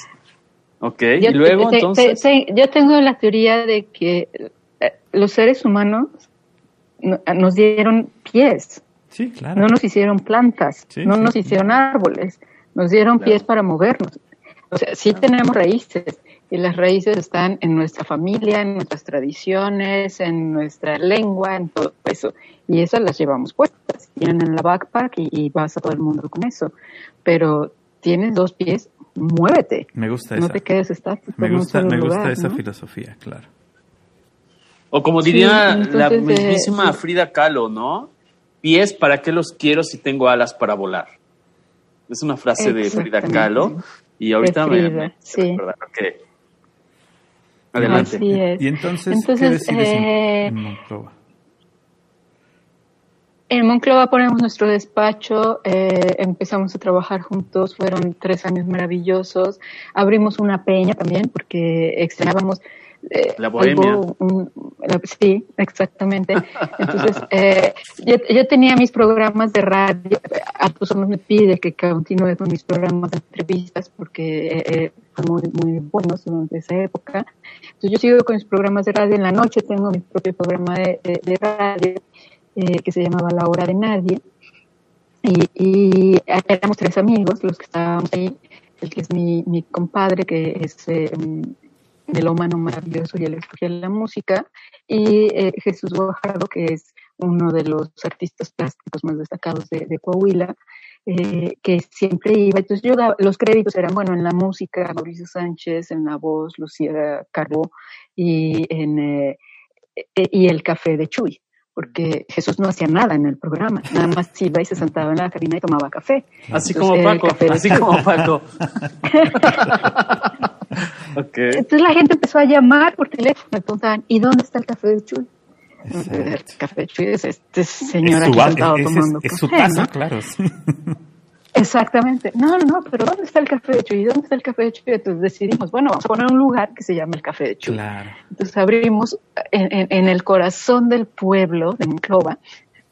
Ok, yo, y luego te, entonces. Te, te, yo tengo la teoría de que eh, los seres humanos nos dieron pies. Sí, claro. No nos hicieron plantas, sí, no sí, nos hicieron árboles, nos dieron claro. pies para movernos. O sea, sí tenemos raíces y las raíces están en nuestra familia, en nuestras tradiciones, en nuestra lengua, en todo eso. Y esas las llevamos puestas, tienen en la backpack y, y vas a todo el mundo con eso. Pero tienes dos pies, muévete. Me gusta no esa. te quedes estático. Me gusta, en un me gusta lugar, esa ¿no? filosofía, claro. O como diría Sí, entonces, la eh, mismísima sí. Frida Kahlo, ¿no? Pies, ¿para qué los quiero si tengo alas para volar? Es una frase de Frida. Kahlo y ahorita me, me sí. que adelante. Así es. Y entonces, Entonces, ¿qué decides en- eh, en Monclova? En Monclova ponemos nuestro despacho, eh, empezamos a trabajar juntos, fueron tres años maravillosos. Abrimos una peña también porque extrañábamos eh, La bohemia. algo, un- la- sí, exactamente. Entonces, [LAUGHS] eh, yo, yo tenía mis programas de radio, Arturo me pide que continúe con mis programas de entrevistas porque eh, eh, muy, muy buenos durante esa época. Entonces, yo sigo con mis programas de radio. En la noche tengo mi propio programa de, de- de radio eh, que se llamaba La Hora de Nadie. Y, y éramos tres amigos los que estábamos ahí. El que es mi, mi compadre, que es eh, un melómano maravilloso y él escogía la música. Y eh, Jesús Guajardo, que es uno de los artistas plásticos más destacados de, de Coahuila, eh, que siempre iba. Entonces yo daba, los créditos eran, bueno, en la música, Mauricio Sánchez, en la voz, Lucía Carbó, y en eh, y el café de Chuy porque Jesús no hacía nada en el programa, nada más iba y se sentaba en la cabina y tomaba café. Así Entonces, como el Paco, de así como Paco. [LAUGHS] [LAUGHS] Entonces la gente empezó a llamar por teléfono, me preguntaban, ¿y dónde está el café de Chuy? El café de Chuy es este señor Es aquí su, sentado ese es- tomando es su taza, ¿no? claro. sí. [LAUGHS] Exactamente. No, no, no, pero ¿dónde está el café de Chuy? ¿Dónde está el café de Chuy? Entonces decidimos, bueno, vamos a poner un lugar que se llame el café de Chuy. Claro. Entonces abrimos en, en, en el corazón del pueblo de Monclova,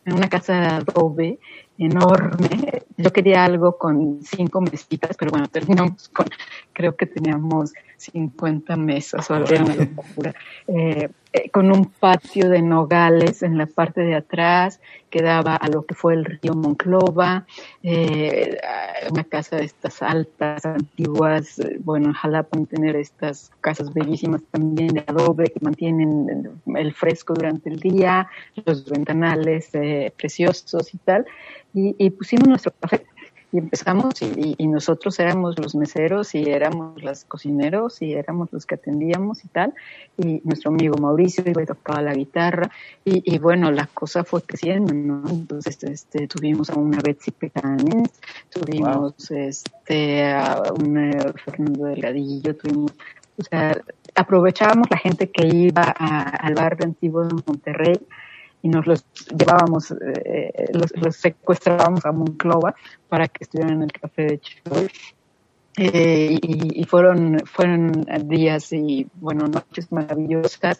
en una casa de adobe enorme. Yo quería algo con cinco mesitas, pero bueno, terminamos con, creo que teníamos 50 mesas o algo, una locura. Eh, eh, con un patio de nogales en la parte de atrás que daba a lo que fue el río Monclova, eh, una casa de estas altas, antiguas, eh, bueno, en Jalapa tener estas casas bellísimas también de adobe que mantienen el fresco durante el día, los ventanales eh, preciosos y tal, y, y pusimos nuestro café y empezamos y, y, nosotros éramos los meseros y éramos los cocineros y éramos los que atendíamos y tal y nuestro amigo Mauricio iba y tocaba la guitarra y, y bueno la cosa fue creciendo ¿no? entonces este, tuvimos a una Betsy Petanes tuvimos wow. este a un Fernando Delgadillo tuvimos o sea aprovechábamos la gente que iba a, al barrio antiguo de Monterrey y nos los llevábamos, eh, los, los, secuestrábamos a Monclova para que estuvieran en el café de Chuy. Eh, y, fueron, fueron días y, bueno, noches maravillosas.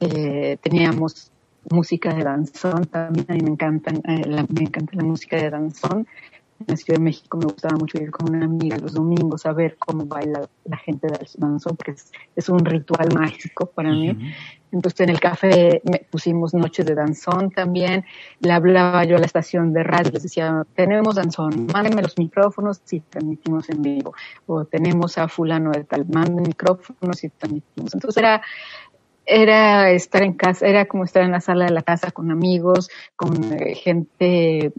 Eh, teníamos música de danzón también, a me, encantan, la, me encanta la música de danzón. En la Ciudad de México me gustaba mucho ir con una amiga los domingos a ver cómo baila la gente del danzón, porque es, es un ritual mágico para mí. Uh -huh. Entonces en el café me pusimos noches de danzón también. Le hablaba yo a la estación de radio, les decía, tenemos danzón, mándenme los micrófonos si transmitimos en vivo. O tenemos a fulano de tal, manden micrófonos si transmitimos. Entonces era, era estar en casa, era como estar en la sala de la casa con amigos, con eh, gente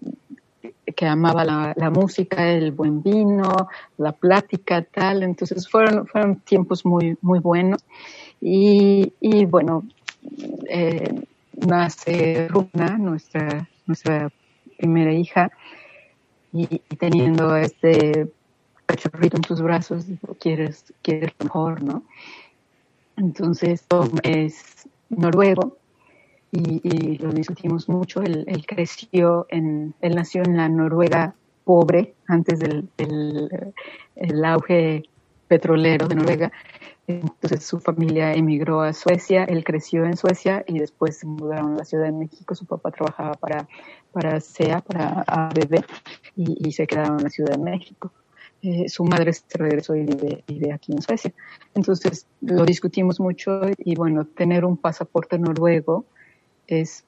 que amaba la, música, el buen vino, la plática, tal. Entonces fueron, fueron tiempos muy, muy buenos. Y, y bueno, eh, nace Runa, nuestra, nuestra primera hija, y, y, teniendo este cachorrito en tus brazos, quieres, quieres lo mejor, ¿no? Entonces, es noruego, y, y, lo discutimos mucho. Él, él, creció en, él nació en la Noruega pobre antes del, del el auge petrolero de Noruega. Entonces su familia emigró a Suecia, él creció en Suecia y después se mudaron a la Ciudad de México. Su papá trabajaba para, para SEA, para ABB, y, se quedaron en la Ciudad de México. Eh, su madre se regresó y vive, vive, aquí en Suecia. Entonces lo discutimos mucho y bueno, tener un pasaporte noruego es,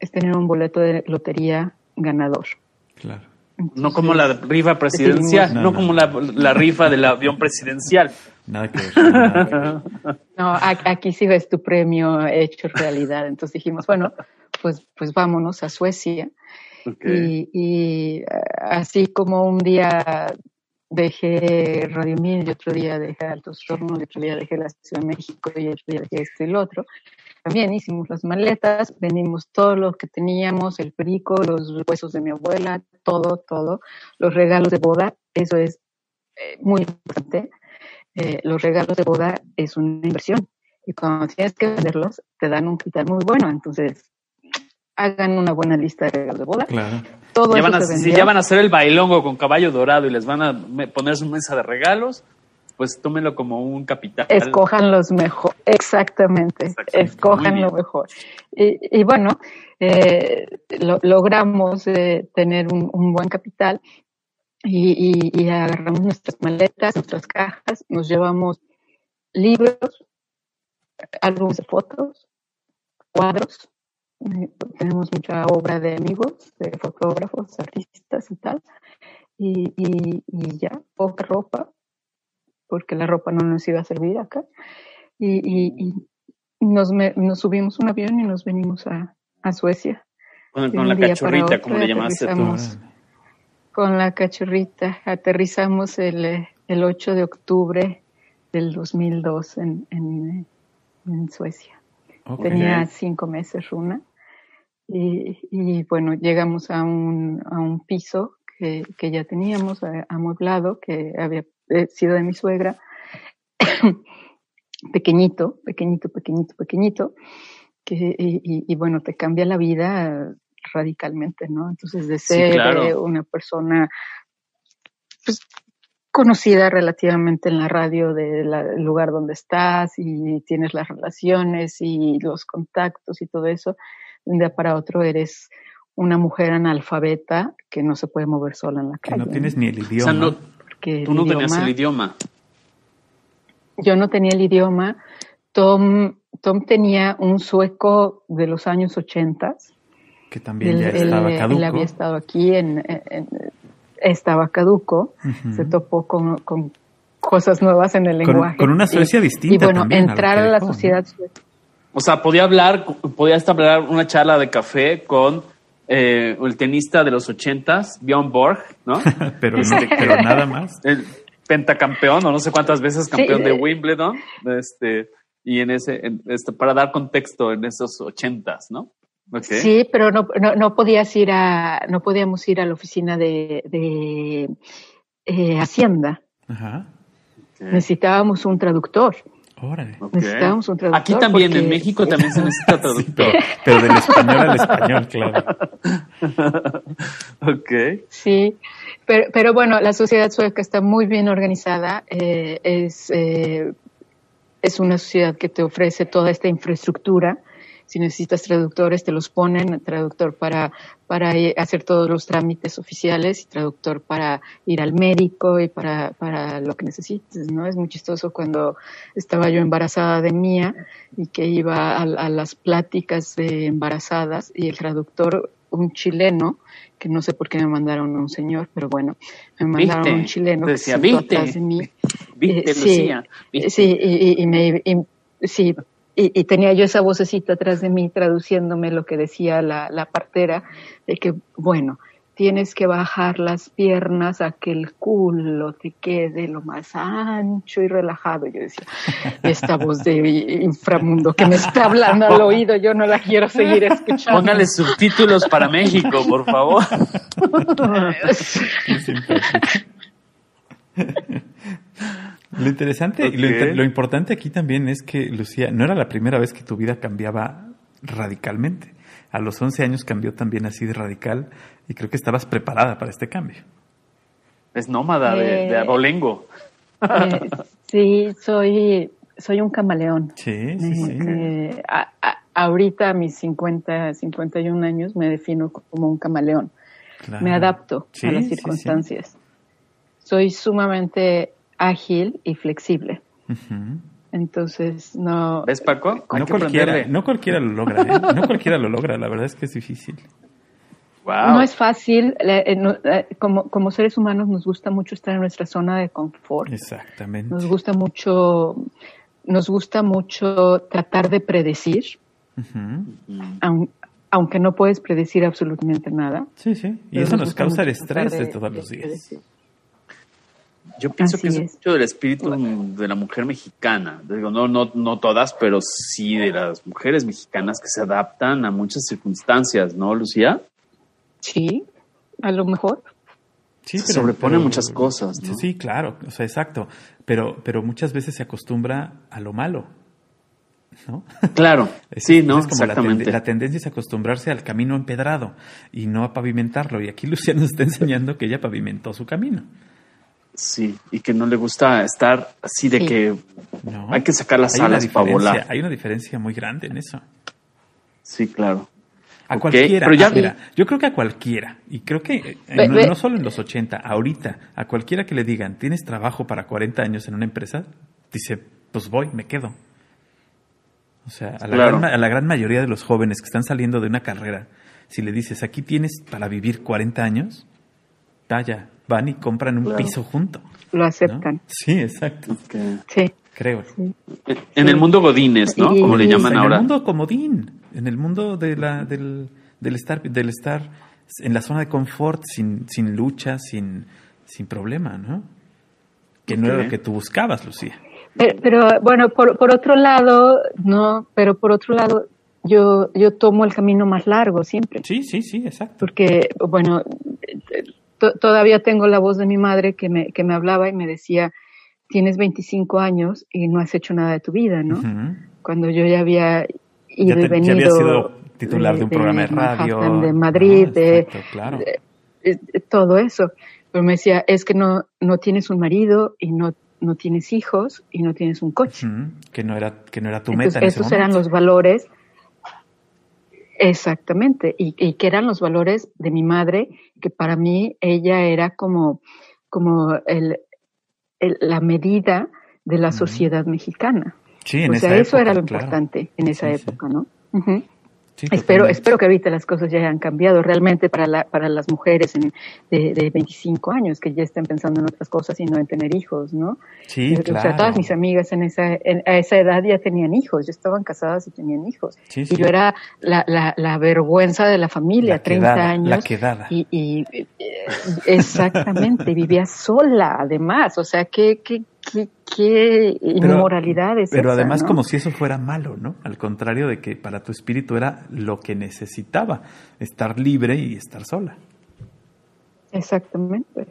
es tener un boleto de lotería ganador. Claro. Entonces, no como la rifa presidencial, no, no, como la, la, rifa del avión presidencial. Nada que ver. Nada que ver. [LAUGHS] no, aquí sí ves tu premio hecho realidad. Entonces dijimos, bueno, pues, pues vámonos a Suecia. Okay. Y, y así como un día dejé Radio Mil, y otro día dejé Altos Hornos, y otro día dejé la Ciudad de México, y otro día dejé esto y lo otro. También hicimos las maletas, vendimos todo lo que teníamos, el perico, los huesos de mi abuela, todo, todo, los regalos de boda, eso es eh, muy importante. Eh, los regalos de boda es una inversión y cuando tienes que venderlos te dan un capital muy bueno, entonces hagan una buena lista de regalos de boda. Claro. Todo ya eso van a, se si ya van a hacer el bailongo con caballo dorado y les van a poner su mesa de regalos, pues tómenlo como un capital. Escojan los mejor, exactamente, exactamente. escojan lo mejor. Y, y bueno, eh, lo, logramos eh, tener un, un, buen capital y, y, y, agarramos nuestras maletas, nuestras cajas, nos llevamos libros, álbumes de fotos, cuadros, tenemos mucha obra de amigos, de fotógrafos, artistas y tal, y, y, y ya, poca ropa, porque la ropa no nos iba a servir acá, y, y nos, me, nos, subimos un avión y nos venimos a, a Suecia. Con, con la cachorrita, como le llamaste tú. Con la cachorrita, aterrizamos el, el 8 de octubre del 2002 en, en, en Suecia. Okay. Tenía cinco meses, Runa. Y, y, bueno, llegamos a un, a un piso que, que ya teníamos amueblado, que había sido de mi suegra, [COUGHS] pequeñito, pequeñito, pequeñito, pequeñito, que, y, y, bueno, te cambia la vida radicalmente, ¿no? Entonces, de ser sí, claro. una persona pues, conocida relativamente en la radio del lugar donde estás y tienes las relaciones y los contactos y todo eso, de un día para otro eres una mujer analfabeta que no se puede mover sola en la calle. Que no tienes ni el idioma. O sea, tú no tenías el idioma. Yo no tenía el idioma. Tom, Tom tenía un sueco de los años 80. Que también ya estaba caduco. Él había estado aquí, en, estaba caduco, se topó con, cosas nuevas en el lenguaje. Con una Suecia distinta. Y bueno, entrar a, la sociedad sueca. O sea, podía hablar, podía establecer una charla de café con eh, el tenista de los ochentas, Bjorn Borg, ¿no? [LAUGHS] pero, pero nada más. [LAUGHS] El pentacampeón, o no sé cuántas veces campeón de. Wimbledon, este, y en ese, este, para dar contexto en esos ochentas, ¿no? Sí, pero no, no, podías ir a, no podíamos ir a la oficina de, de eh, Hacienda. Ajá. Necesitábamos un traductor. Necesitábamos un traductor. Aquí también, en México también se [LAUGHS] necesita traductor. pero, del español al español, claro. [LAUGHS] ok. Sí, pero, pero bueno, la sociedad sueca está muy bien organizada. Eh, es, eh, es una sociedad que te ofrece toda esta infraestructura si necesitas traductores, te los ponen, traductor para, para hacer todos los trámites oficiales y traductor para ir al médico y para, para lo que necesites, ¿no? Es muy chistoso cuando estaba yo embarazada de Mía y que iba a, las pláticas de embarazadas y el traductor, un chileno, que no sé por qué me mandaron un señor, pero bueno, me mandaron un chileno decía, que atrás de mí. ¿Viste, eh, sí, sí, y, me, sí, y, tenía yo esa vocecita atrás de mí traduciéndome lo que decía la, la, partera, de que, bueno, tienes que bajar las piernas a que el culo te quede lo más ancho y relajado. Yo decía, esta voz de inframundo que me está hablando al oído, yo no la quiero seguir escuchando. Póngale subtítulos para México, por favor. [LAUGHS] Lo interesante y lo, importante aquí también es que, Lucía, no era la primera vez que tu vida cambiaba radicalmente. A los 11 años cambió también así de radical y creo que estabas preparada para este cambio. Es nómada de, de abolengo. Eh, sí, soy, soy un camaleón. Sí, sí, sí. ahorita a mis 50, 51 años me defino como un camaleón. Me adapto a las circunstancias. Soy sumamente ágil y flexible. Entonces, no. ¿Ves, Paco? No cualquiera, no cualquiera, lo logra, ¿eh? No cualquiera lo logra, la verdad es que es difícil. No es fácil. Eh, eh, como, como seres humanos nos gusta mucho estar en nuestra zona de confort. Exactamente. Nos gusta mucho, nos gusta mucho tratar de predecir, aunque no puedes predecir absolutamente nada. Sí, sí. Y eso nos causa el estrés de, todos los días. Yo pienso que es, mucho del espíritu de la mujer mexicana. Digo, no, no, no todas, pero sí de las mujeres mexicanas que se adaptan a muchas circunstancias, ¿no, Lucía? Sí, a lo mejor. Sí, se sobreponen muchas cosas. Sí, claro, o sea, exacto. Pero, pero muchas veces se acostumbra a lo malo. ¿No? Claro, [LAUGHS] sí, ¿no? Exactamente. La, tendencia es acostumbrarse al camino empedrado y no a pavimentarlo. Y aquí Lucía nos está enseñando que ella pavimentó su camino. Sí, y que no le gusta estar así de que hay que sacar las alas para volar. Hay una diferencia muy grande en eso. Sí, claro. A cualquiera. Pero ya, mira, yo creo que a cualquiera, y creo que eh, no, solo en los 80, ahorita, a cualquiera que le digan, tienes trabajo para 40 años en una empresa, dice, pues voy, me quedo. O sea, a la, gran, a la gran mayoría de los jóvenes que están saliendo de una carrera, si le dices, aquí tienes para vivir 40 años, vaya, van y compran un piso junto. Lo aceptan. Sí, exacto. Sí. Creo. En el mundo Godines, ¿no? Como le llaman ahora. En el mundo comodín, en el mundo de la, del, del, estar, del estar en la zona de confort, sin, sin lucha, sin, sin problema, ¿no? Que no era lo que tú buscabas, Lucía. Pero, bueno, por, por otro lado, no, pero por otro lado, yo, yo tomo el camino más largo siempre. Sí, sí, sí, exacto. Porque, bueno, todavía tengo la voz de mi madre que me, que me hablaba y me decía, tienes 25 años y no has hecho nada de tu vida, ¿no? Cuando yo ya había ido y venido. Ya sido titular de, un programa de radio. De Madrid, de, todo eso. pero me decía, es que no, no tienes un marido y no, no tienes hijos y no tienes un coche. Que no era, que no era tu Entonces, meta en ese esos eran los valores, exactamente, y, y que eran los valores de mi madre, que para mí ella era como, como el, el- la medida de la sociedad mexicana. Sí, en o esa sea, eso era lo claro. importante en esa Sí, sí. época, ¿no? Ujú. Sí, Espero, espero que ahorita las cosas ya hayan cambiado realmente para, la, para las mujeres en- de, de 25 años que ya estén pensando en otras cosas y no en tener hijos, ¿no? Sí, o sea, claro. todas mis amigas en esa, en- a esa edad ya tenían hijos, ya estaban casadas y tenían hijos. Sí, sí. Y yo era la, la, la vergüenza de la familia, La 30 quedada, años. la quedada. Y, y, eh, exactamente, vivía sola además, o sea, qué, qué, qué, qué inmoralidad es Pero esa, además ¿no? como si eso fuera malo, ¿no? Al contrario de que para tu espíritu era lo que necesitaba, estar libre y estar sola. Exactamente.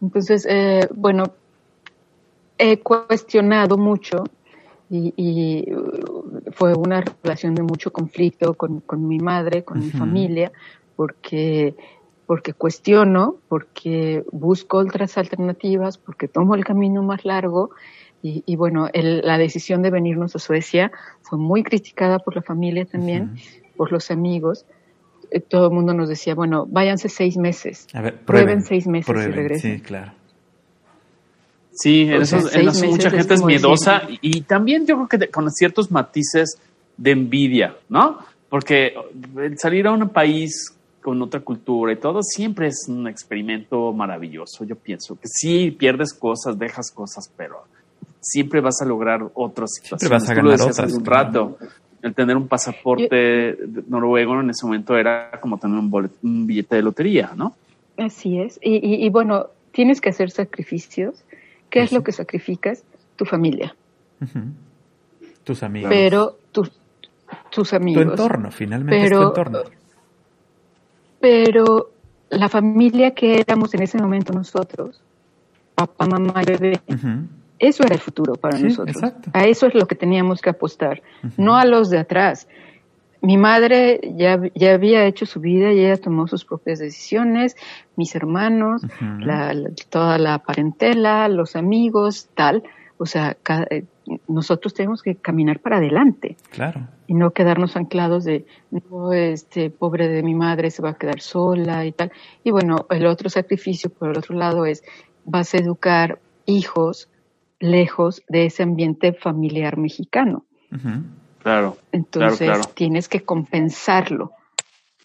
Entonces, eh, bueno, he cuestionado mucho y, y, uh, fue una relación de mucho conflicto con, con mi madre, con mi familia, porque, porque cuestiono, porque busco otras alternativas, porque tomo el camino más largo. Y, y bueno, el- la decisión de venirnos a Suecia fue muy criticada por la familia también, por los amigos. Eh, Todo el mundo nos decía, bueno, váyanse seis meses. A ver, Prueben seis meses y prueben, regresen. Sí, claro. Sí, en O sea, eso, en seis eso mucha es gente es miedosa decir- y, y también yo creo que de- con ciertos matices de envidia, ¿no? Porque el salir a un país con otra cultura y todo siempre es un experimento maravilloso. Yo pienso que sí pierdes cosas, dejas cosas, pero siempre vas a lograr otras situaciones. vas a Tú ganar otras, hace un claro. rato. El tener un pasaporte noruego en ese momento era como tener un, bolet- un billete de lotería, ¿no? Así es. Y, y, y bueno, tienes que hacer sacrificios. ¿Qué es lo que sacrificas? Tu familia. Tus amigos. Pero tus, tus tu amigos. entorno, finalmente Pero- es tu entorno. Pero la familia que éramos en ese momento nosotros, papá, mamá y bebé, eso era el futuro para Sí, nosotros. exacto. A eso es lo que teníamos que apostar, no a los de atrás. Mi madre ya, ya había hecho su vida y ella tomó sus propias decisiones, mis hermanos, la- la- toda la parentela, los amigos, tal. O sea, ca- eh, nosotros tenemos que caminar para adelante Claro. y no quedarnos anclados de, no, este, pobre de mi madre se va a quedar sola y tal. Y bueno, el otro sacrificio, por el otro lado, es, vas a educar hijos lejos de ese ambiente familiar mexicano. Claro. Entonces, Claro, claro. tienes que compensarlo.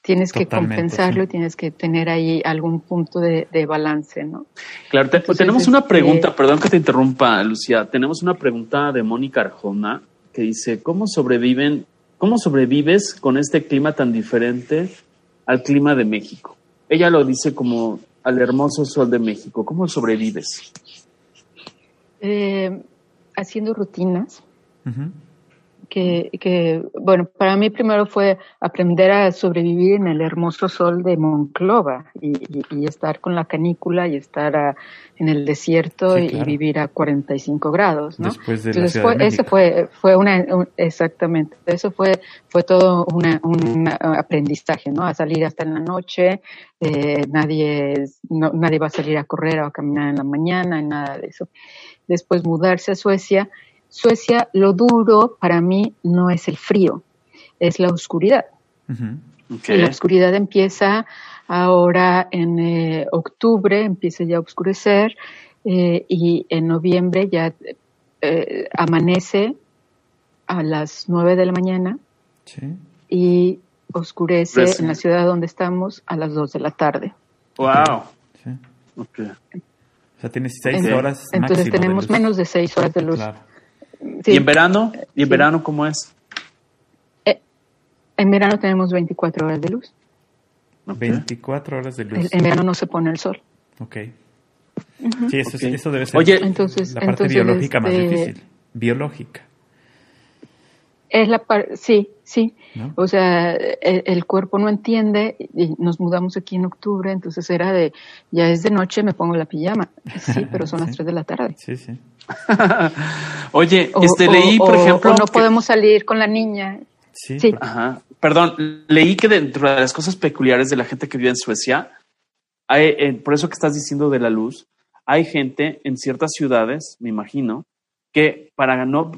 Tienes que compensarlo sí. y tienes que tener ahí algún punto de, de balance, ¿no? Claro, te- Entonces, tenemos una este- pregunta, perdón que te interrumpa, Lucía. Tenemos una pregunta de Mónica Arjona que dice, ¿cómo sobreviven, cómo sobrevives con este clima tan diferente al clima de México? Ella lo dice como al hermoso sol de México. ¿Cómo sobrevives? Eh, haciendo rutinas, Ujú. Que, que, bueno, para mí primero fue aprender a sobrevivir en el hermoso sol de Monclova y, y- y estar con la canícula y estar a- en el desierto Sí, y- claro. y vivir a 45 grados, ¿no? Después de la Entonces fue, de fue, fue una, un- exactamente, eso fue, fue todo una, un aprendizaje, ¿no? A salir hasta en la noche, eh, nadie, no- nadie va a salir a correr o a caminar en la mañana, nada de eso. Después mudarse a Suecia. Suecia, lo duro para mí no es el frío, es la oscuridad. La oscuridad empieza ahora en eh, octubre, empieza ya a oscurecer eh, y en noviembre ya eh, amanece a las nueve de la mañana Sí. y oscurece en la ciudad donde estamos a las dos de la tarde. Wow. sí. O sea, tienes seis En- horas Entonces de tenemos menos de seis horas de luz. Claro. Sí, ¿Y en verano? ¿Y en Sí. verano cómo es? en verano tenemos 24 horas de luz. Ok. 24 horas de luz. en verano no se pone el sol. Ok. Sí, eso, es- Ok. eso debe ser Oye, Entonces, la parte entonces, biológica más este, difícil. Biológica. Es la parte, sí, sí. ¿No? O sea, el, el cuerpo no entiende y nos mudamos aquí en octubre, entonces era de, ya es de noche, me pongo la pijama. Sí, [LAUGHS] pero son las Sí. 3 de la tarde. Sí, sí. [LAUGHS] Oye, O, este o- leí, por o- ejemplo, o no que- podemos salir con la niña. Sí, Sí. Ajá. Perdón, leí que dentro de las cosas peculiares de la gente que vive en Suecia, hay, eh, por eso que estás diciendo de la luz, hay gente en ciertas ciudades, me imagino, que para no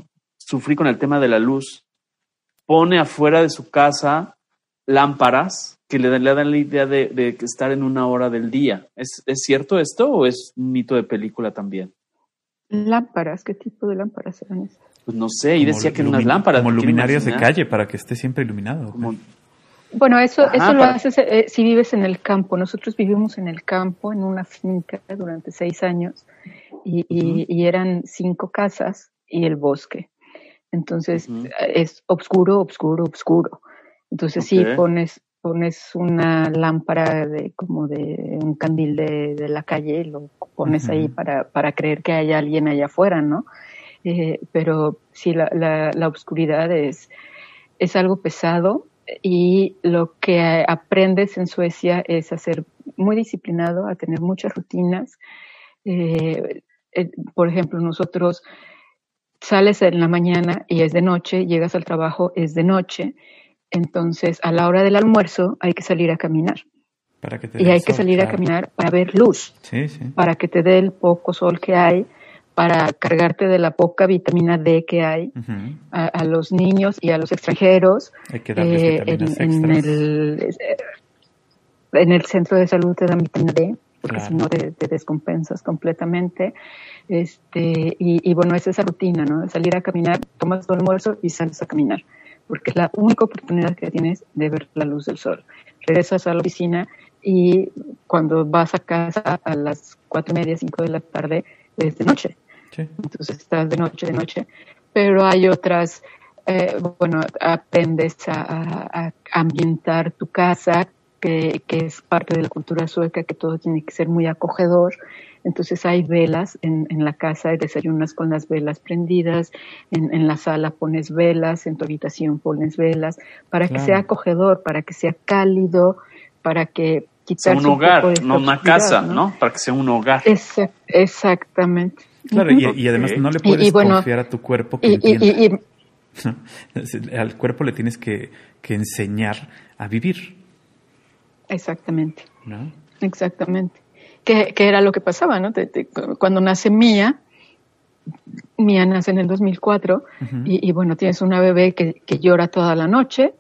sufrir con el tema de la luz, pone afuera de su casa lámparas que le, dan la idea de, de, estar en una hora del día. ¿Es, ¿Es cierto esto o es un mito de película también? Lámparas, ¿qué tipo de lámparas eran esas? Pues no sé, y decía que eran unas lámparas. Como luminarias de calle para que esté siempre iluminado. bueno, eso, eso lo haces eh, si vives en el campo. Nosotros vivimos en el campo, en una finca durante seis años, y, y, eran cinco casas y el bosque. Entonces es oscuro, oscuro, oscuro. Entonces sí pones pones una lámpara de como de un candil de, de la calle y lo pones ahí para, para creer que hay alguien allá afuera, ¿no? Eh, pero sí, la, la, la oscuridad es, es algo pesado y lo que aprendes en Suecia es a ser muy disciplinado, a tener muchas rutinas. Eh, eh, por ejemplo, nosotros sales en la mañana y es de noche, llegas al trabajo, es de noche, entonces a la hora del almuerzo hay que salir a caminar. Para que te y hay que salir a caminar para ver luz, sí, sí. para que te dé el poco sol que hay, para cargarte de la poca vitamina D que hay uh -huh. a, a, los niños y a los extranjeros. Hay que eh, en, en, el, en el centro de salud te dan vitamina D, porque claro. si no te, te, descompensas completamente. Este, y, y, bueno, es esa rutina, ¿no? Salir a caminar, tomas tu almuerzo y sales a caminar, porque es la única oportunidad que tienes de ver la luz del sol. Regresas a la oficina y cuando vas a casa a las cuatro y media, cinco de la tarde, es de noche. Sí. Entonces estás de noche, de noche. Pero hay otras, eh, bueno, aprendes a, a, ambientar tu casa, que, que, es parte de la cultura sueca, que todo tiene que ser muy acogedor. Entonces hay velas en, en la casa, desayunas con las velas prendidas, en, en, la sala pones velas, en tu habitación pones velas, para claro. que sea acogedor, para que sea cálido, para que sea un hogar, no una casa, ¿no? ¿no? Para que sea un hogar. Exact, exactamente. Claro, y, y, además no le puedes y, y bueno, confiar a tu cuerpo que entienda. [LAUGHS] Al cuerpo le tienes que, que, enseñar a vivir. Exactamente. ¿No? Exactamente. Que, que era lo que pasaba, ¿no? Te, te, cuando nace Mía, Mía nace en el 2004 uh -huh. y, y, bueno, tienes una bebé que, que llora toda la noche,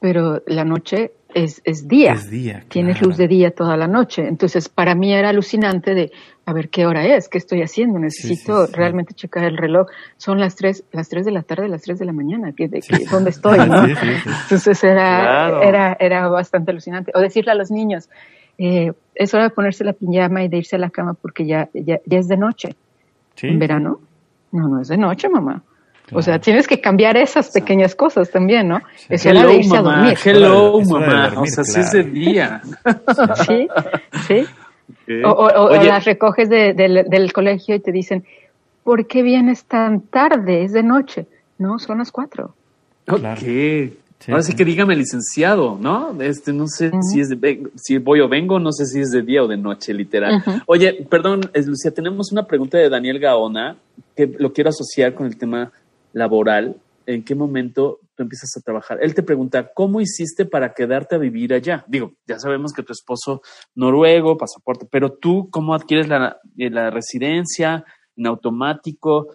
pero la noche es, es día. Es día claro. Tienes luz de día toda la noche. Entonces, para mí era alucinante de, a ver qué hora es, qué estoy haciendo, necesito sí, sí, sí. realmente checar el reloj. Son las tres, las tres de la tarde, las tres de la mañana, que, de, que, ¿dónde estoy? [LAUGHS] ¿no? Entonces era, claro. era, era bastante alucinante. O decirle a los niños, eh, es hora de ponerse la pijama y de irse a la cama porque ya, ya, ya es de noche. En verano. No, no es de noche, mamá. Claro. O sea, tienes que cambiar esas pequeñas cosas también, ¿no? Sí. Es hora de irse mamá, a dormir. Hello, mamá. Dormir, o sea, claro. si es de día. [LAUGHS] sí, sí. Okay. O, o, o las recoges de, de, del colegio y te dicen, ¿por qué vienes tan tarde? Es de noche. No, son las cuatro. Ok. Sí, Ahora sí, sí, que dígame licenciado, ¿no? Este, no sé uh -huh. si es de, si voy o vengo, no sé si es de día o de noche, literal. Uh -huh. Oye, perdón, Lucia, tenemos una pregunta de Daniel Gaona que lo quiero asociar con el tema laboral. ¿En qué momento tú empiezas a trabajar? Él te pregunta, ¿cómo hiciste para quedarte a vivir allá? Digo, ya sabemos que tu esposo noruego, pasaporte, pero tú, ¿cómo adquieres la, la residencia en automático?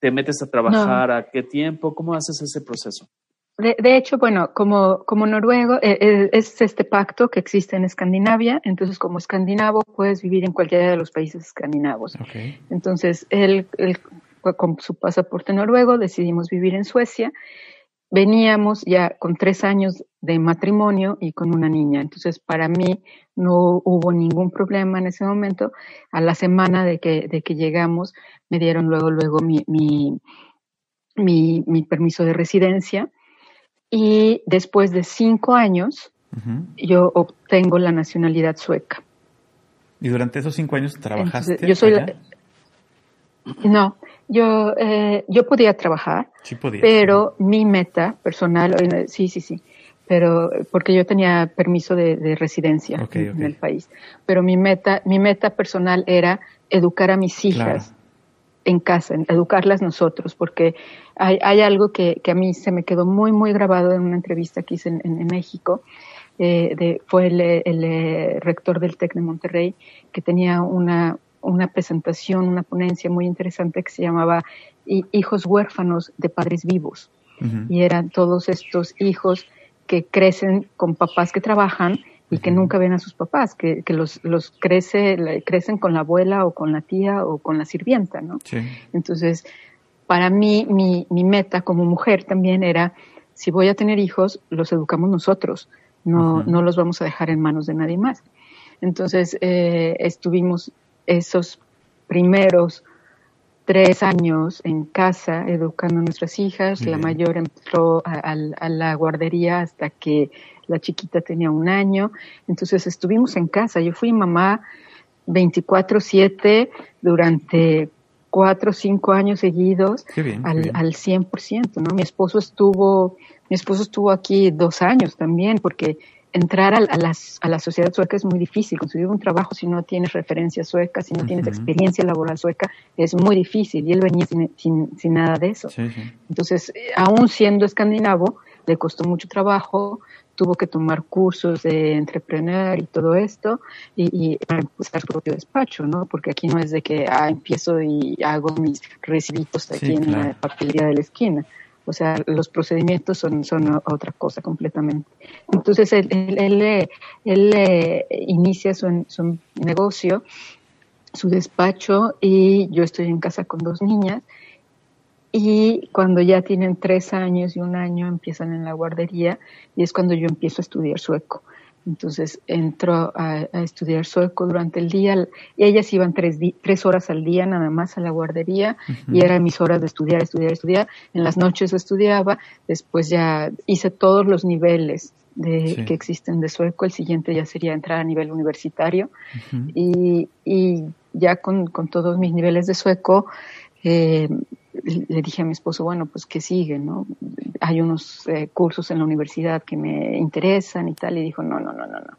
¿Te metes a trabajar no. a qué tiempo? ¿Cómo haces ese proceso? De, de, hecho, bueno, como, como noruego, eh, eh, es este pacto que existe en Escandinavia, entonces como escandinavo puedes vivir en cualquiera de los países escandinavos. Okay. Entonces, él, él, con su pasaporte noruego, decidimos vivir en Suecia. Veníamos ya con tres años de matrimonio y con una niña. Entonces, para mí no hubo ningún problema en ese momento. A la semana de que, de que llegamos, me dieron luego, luego mi, mi, mi, mi permiso de residencia y después de cinco años uh -huh. yo obtengo la nacionalidad sueca. ¿Y durante esos cinco años trabajaste? Entonces, yo soy la, no, yo eh, yo podía trabajar, sí podía, pero sí. mi meta personal, eh, sí, sí, sí, pero porque yo tenía permiso de, de residencia okay, en, okay. el país, pero mi meta mi meta personal era educar a mis hijas. Claro en casa, en educarlas nosotros, porque hay, hay algo que, que, a mí se me quedó muy, muy grabado en una entrevista que hice en, en, en México. eh, de, fue el, el, eh, rector del TEC de Monterrey, que tenía una, una presentación, una ponencia muy interesante que se llamaba Hijos huérfanos de padres vivos. Y eran todos estos hijos que crecen con papás que trabajan y que nunca ven a sus papás, que, que los, los crece, crecen con la abuela o con la tía o con la sirvienta, ¿no? Entonces, para mí, mi, mi meta como mujer también era, si voy a tener hijos, los educamos nosotros, no, no los vamos a dejar en manos de nadie más. Entonces, eh, estuvimos esos primeros tres años en casa educando a nuestras hijas. La mayor entró a, la guardería hasta que la chiquita tenía un año. Entonces estuvimos en casa. Yo fui mamá 24/7 durante cuatro o cinco años seguidos al, al 100%, ¿no? Mi esposo estuvo, mi esposo estuvo aquí dos años también porque entrar a, las, a la sociedad sueca es muy difícil. Conseguir un trabajo si no tienes referencia sueca, si no tienes experiencia laboral sueca, es muy difícil. Y él venía sin, sin, nada de eso. Entonces, aún siendo escandinavo, le costó mucho trabajo, tuvo que tomar cursos de entrepreneur y todo esto, y, para empezar su propio despacho, ¿no? Porque aquí no es de que ah, empiezo y hago mis recibitos aquí en la papelería de la esquina. O sea, los procedimientos son, son otra cosa completamente. Entonces, él, él, él, inicia su, su, negocio, su despacho, y yo estoy en casa con dos niñas. Y cuando ya tienen tres años y un año, empiezan en la guardería, y es cuando yo empiezo a estudiar sueco. Entonces entró a, estudiar sueco durante el día. Y ellas iban tres, tres horas al día nada más a la guardería y eran mis horas de estudiar, estudiar, estudiar. En las noches estudiaba, después ya hice todos los niveles de, que existen de sueco. El siguiente ya sería entrar a nivel universitario. Y, y, ya con, con todos mis niveles de sueco eh, le dije a mi esposo, bueno, pues que sigue, ¿no? Hay unos eh, cursos en la universidad que me interesan y tal, y dijo, no, no, no, no, no.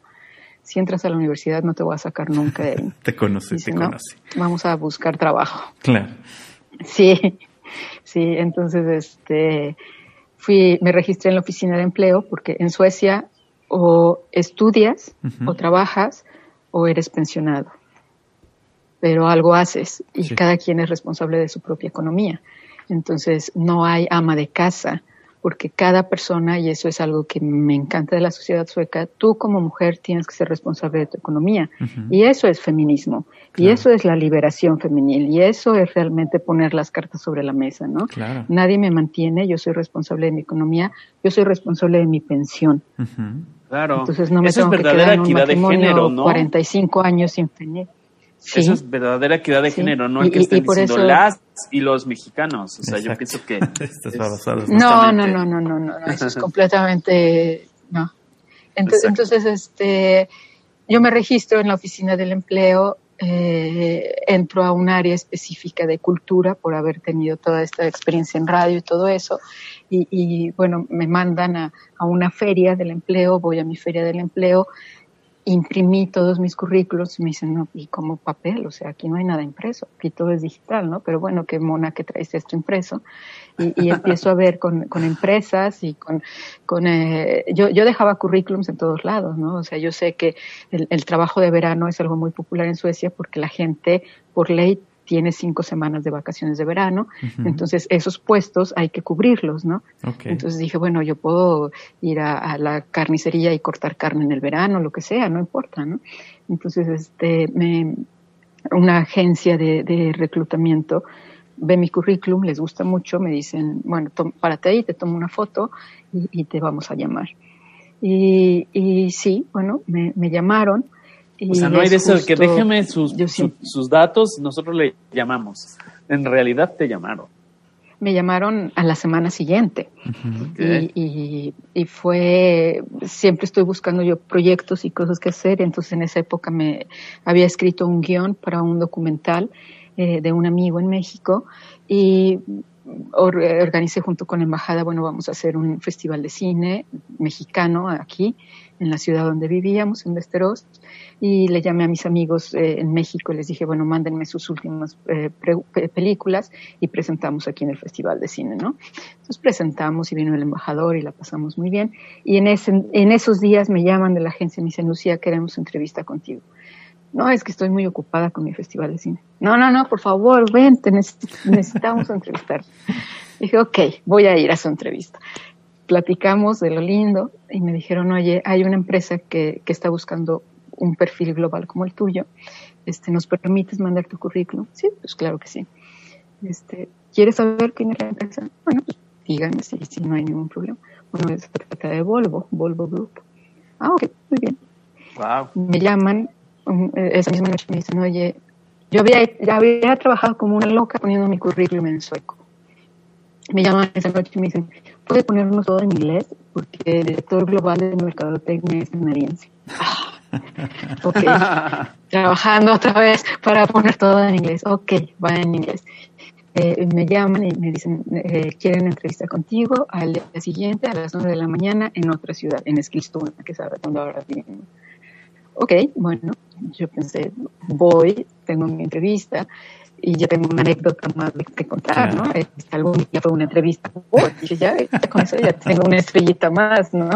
Si entras a la universidad no te voy a sacar nunca de ahí. [LAUGHS] te conoce, te conoce. Vamos a buscar trabajo. Claro. Sí, sí, entonces este fui, me registré en la oficina de empleo porque en Suecia o estudias o trabajas o eres pensionado pero algo haces y cada quien es responsable de su propia economía. Entonces, no hay ama de casa, porque cada persona, y eso es algo que me encanta de la sociedad sueca, tú como mujer tienes que ser responsable de tu economía. Y eso es feminismo, y eso es la liberación femenil, y eso es realmente poner las cartas sobre la mesa, ¿no? Nadie me mantiene, yo soy responsable de mi economía, yo soy responsable de mi pensión. Claro. Entonces no me tengo que quedar en un matrimonio de 45 años sin tener. Eso es verdadera equidad de género, no el que estén diciendo las y los mexicanos. O sea, yo pienso que. [LAUGHS] no, no, no, no, no, no, eso es [LAUGHS] completamente. No. Entonces, entonces, este, yo me registro en la oficina del empleo, eh, entro a un área específica de cultura por haber tenido toda esta experiencia en radio y todo eso. Y, y bueno, me mandan a, a una feria del empleo, voy a mi feria del empleo imprimí todos mis currículos y me dicen, no, y como papel, o sea, aquí no hay nada impreso, aquí todo es digital, ¿no? Pero bueno, qué mona que traes esto impreso. Y, empiezo a ver con, con empresas y con, con eh, yo, yo dejaba currículums en todos lados, ¿no? O sea, yo sé que el, el trabajo de verano es algo muy popular en Suecia porque la gente, por ley, tiene cinco semanas de vacaciones de verano, entonces esos puestos hay que cubrirlos, ¿no? Entonces dije, bueno, yo puedo ir a, la carnicería y cortar carne en el verano, lo que sea, no importa, ¿no? Entonces, este, me, una agencia de, reclutamiento ve mi currículum, les gusta mucho, me dicen, bueno, párate ahí, te tomo una foto y, te vamos a llamar. Y, y sí, bueno, me, me llamaron o sea, no hay de eso que déjeme sus, sus datos, nosotros le llamamos. En realidad te llamaron. Me llamaron a la semana siguiente. Y, y, fue, siempre estoy buscando yo proyectos y cosas que hacer, entonces en esa época me había escrito un guion para un documental eh, de un amigo en México. Y organicé junto con la embajada, bueno, vamos a hacer un festival de cine mexicano aquí en la ciudad donde vivíamos, en Westeros, y le llamé a mis amigos eh, en México y les dije, bueno, mándenme sus últimas eh, películas y presentamos aquí en el Festival de Cine, ¿no? Entonces presentamos y vino el embajador y la pasamos muy bien. Y en, ese, en esos días me llaman de la agencia y me dicen, Lucía, queremos entrevista contigo. No, es que estoy muy ocupada con mi festival de cine. No, no, no, por favor, vente, necesitamos [LAUGHS] entrevistar. Dije, ok, voy a ir a su entrevista. Platicamos de lo lindo y me dijeron, oye, hay una empresa que, que está buscando un perfil global como el tuyo. Este, ¿Nos permites mandar tu currículum? Sí, pues claro que sí. Este, ¿Quieres saber quién es la empresa? Bueno, pues díganme si, si no hay ningún problema. Bueno, se trata de Volvo, Volvo Group. Ah, ok, muy bien. Wow. Me llaman eh, esa misma noche me dicen, oye, yo había, ya había trabajado como una loca poniendo mi currículum en sueco. Me llaman esa noche y me dicen, ¿puede ponernos todo en inglés? Porque el director global de mercadotecnia es canadiense. Ah, ok, [LAUGHS] trabajando otra vez para poner todo en inglés. Ok, va en inglés. Eh, me llaman y me dicen, eh, quieren entrevista contigo al día siguiente a las 9 de la mañana en otra ciudad, en Eskilstuna, que es donde ahora vivimos. Ok, bueno, yo pensé, voy, tengo mi entrevista y ya tengo una anécdota más de contar, ¿no? Algún día fue una entrevista, oh, y ya, con eso ya tengo una estrellita más, ¿no?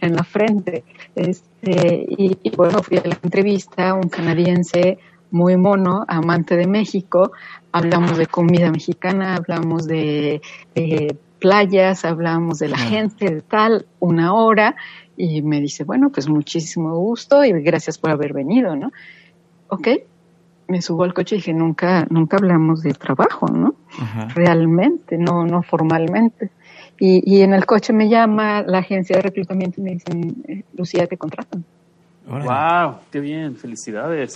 En la frente. Este, y, bueno, fui a la entrevista, un canadiense muy mono, amante de México, hablamos de comida mexicana, hablamos de, de playas, hablamos de la gente, de tal, una hora, y me dice, bueno, pues muchísimo gusto y gracias por haber venido, ¿no? Ok, me subo al coche y dije, nunca, nunca hablamos de trabajo, ¿no? Realmente, no, no formalmente. Y, y, en el coche me llama la agencia de reclutamiento y me dicen, eh, Lucía, te contratan. ¡Wow! ¡Qué bien! ¡Felicidades!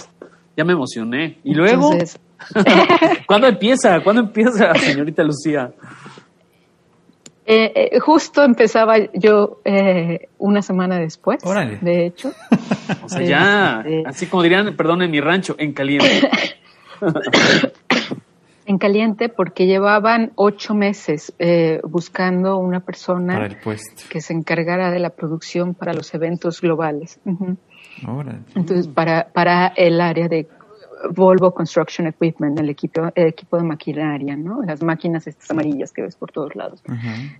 Ya me emocioné. ¿Y luego? [LAUGHS] [LAUGHS] ¿Cuándo empieza? ¿Cuándo empieza, señorita Lucía? Eh, eh, justo empezaba yo eh, una semana después, de hecho. [LAUGHS] o sea, ya, este, así como dirían, perdón, en mi rancho, en caliente. [COUGHS] en caliente porque llevaban ocho meses buscando una persona que se encargara de la producción para los eventos globales. Entonces, para, para el área de Volvo Construction Equipment, el equipo, el equipo de maquinaria, ¿no? Las máquinas estas amarillas que ves por todos lados.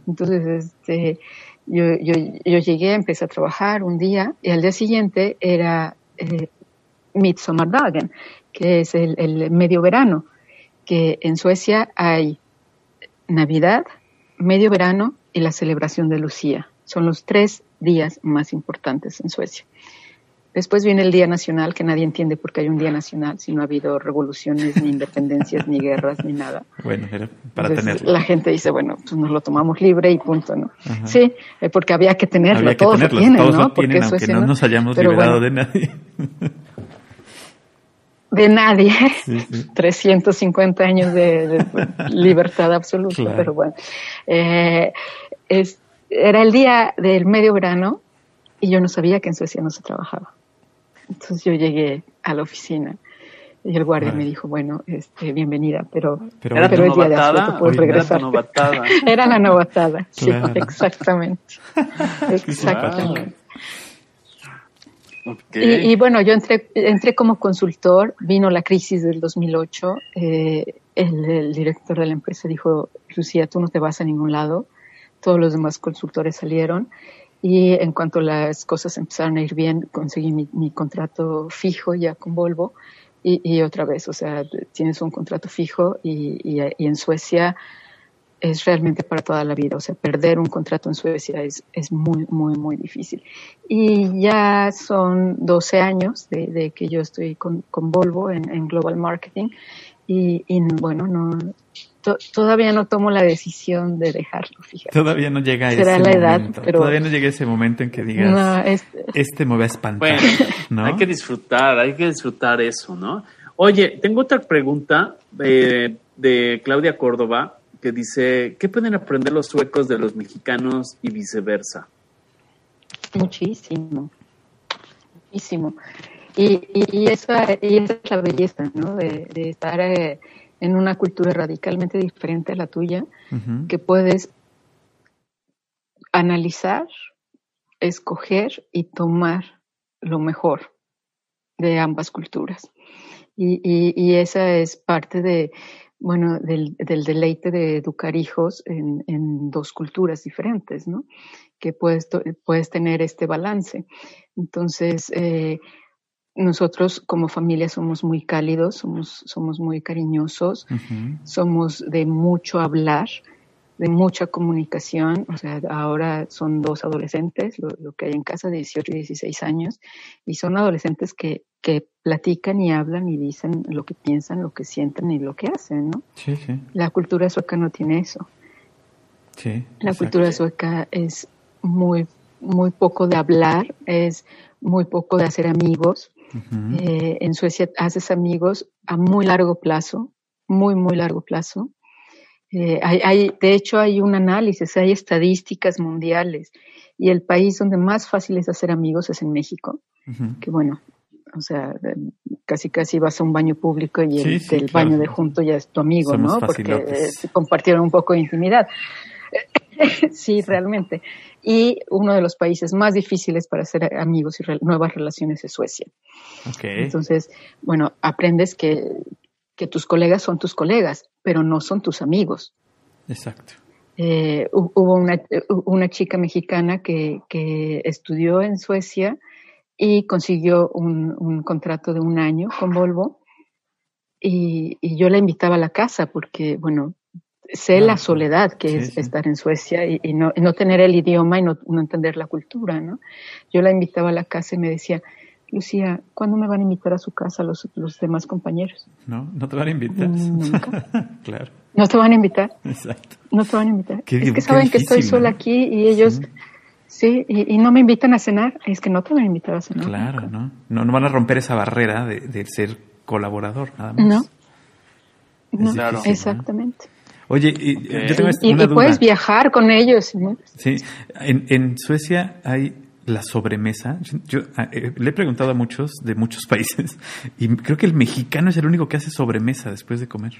Entonces, este, yo, yo, yo, llegué, empecé a trabajar un día y al día siguiente era eh, Midsommardagen, que es el, el medio verano, que en Suecia hay Navidad, medio verano y la celebración de Lucía. Son los tres días más importantes en Suecia. Después viene el Día Nacional, que nadie entiende por qué hay un Día Nacional si no ha habido revoluciones, ni independencias, ni guerras, ni nada. Bueno, era para tenerlo. La gente dice, bueno, pues nos lo tomamos libre y punto, ¿no? Sí, eh, porque había que tenerlo, todos lo tienen, todos ¿no? Lo tienen, porque aunque no nos hayamos liberado de nadie. [LAUGHS] de nadie. 350 años de, [LAUGHS] libertad absoluta, pero bueno. Eh, es, era el día del medio verano y yo no sabía que en Suecia no se trabajaba. Entonces yo llegué a la oficina y el guardia me dijo, bueno, este, bienvenida, pero, pero, era el día de asueto, puedes regresar. [LAUGHS] Era, la novatada, sí, exactamente. [LAUGHS] exactamente. Y, bueno, yo entré, entré como consultor, vino la crisis del 2008, eh, el, el, director de la empresa dijo, Lucía, tú no te vas a ningún lado, todos los demás consultores salieron y en cuanto las cosas empezaron a ir bien, conseguí mi, contrato fijo ya con Volvo. Y, otra vez, o sea, tienes un contrato fijo y, en Suecia es realmente para toda la vida. O sea, perder un contrato en Suecia es, es muy, muy, muy difícil. Y ya son 12 años de, que yo estoy con, con Volvo en, Global Marketing. Y bueno, no, todavía no tomo la decisión de dejarlo, fíjate. Todavía no llega ese la edad, momento. Pero... Todavía no llega ese momento en que digas, este... me va a espantar. Bueno, hay que disfrutar, hay que disfrutar eso, ¿no? Oye, tengo otra pregunta eh, de Claudia Córdoba que dice, ¿qué pueden aprender los suecos de los mexicanos y viceversa? Muchísimo, muchísimo. Y, y, esa, y esa es la belleza, ¿no? De, de estar... Eh, en una cultura radicalmente diferente a la tuya, que puedes analizar escoger y tomar lo mejor de ambas culturas. Y, y, esa es parte de, bueno, del, del, deleite de educar hijos en, en, dos culturas diferentes, ¿no? Que puedes, puedes tener este balance. Entonces, eh, nosotros como familia somos muy cálidos, somos, somos muy cariñosos, somos de mucho hablar, de mucha comunicación, o sea, ahora son dos adolescentes, lo, que hay en casa, de 18 y 16 años, y son adolescentes que, que platican y hablan y dicen lo que piensan, lo que sienten y lo que hacen, ¿no? Sí, sí. La cultura sueca no tiene eso. Sí. La cultura sueca es muy, muy poco de hablar, es muy poco de hacer amigos. Eh, en Suecia haces amigos a muy largo plazo, muy, muy largo plazo. Eh, hay, hay, de hecho, hay un análisis, hay estadísticas mundiales y el país donde más fácil es hacer amigos es en México, que bueno, o sea, casi casi vas a un baño público y el Sí, sí, del claro. baño de junto ya es tu amigo, Somos ¿no? Porque eh, compartieron un poco de intimidad. [LAUGHS] sí, realmente. Y uno de los países más difíciles para hacer amigos y re- nuevas relaciones es Suecia. Ok. Entonces, bueno, aprendes que, que tus colegas son tus colegas, pero no son tus amigos. Exacto. Eh, hu- hubo una, una chica mexicana que, que estudió en Suecia y consiguió un, un contrato de un año con Volvo. Y, y yo la invitaba a la casa porque, bueno, sé la soledad que Sí, es sí. estar en Suecia y, y no, y no tener el idioma y no, no entender la cultura, ¿no? Yo la invitaba a la casa y me decía, Lucía, ¿cuándo me van a invitar a su casa los, los demás compañeros? ¿No? ¿No te van a invitar? Mm, Nunca. [LAUGHS] claro. ¿No te van a invitar? Exacto. No te van a invitar. Qué es que saben que estoy sola ¿no? aquí y ellos, Sí. sí, y, y no me invitan a cenar. Es que no te van a invitar a cenar. Claro, nunca. ¿no? ¿no? No van a romper esa barrera de, de ser colaborador, nada más. No. No, ¿no? Oye, y- yo tengo Y, una y duda. puedes viajar con ellos. ¿no? Sí, en, en Suecia hay la sobremesa. Yo eh, le he preguntado a muchos de muchos [LAUGHS] países y creo que el mexicano es el único que hace sobremesa después de comer.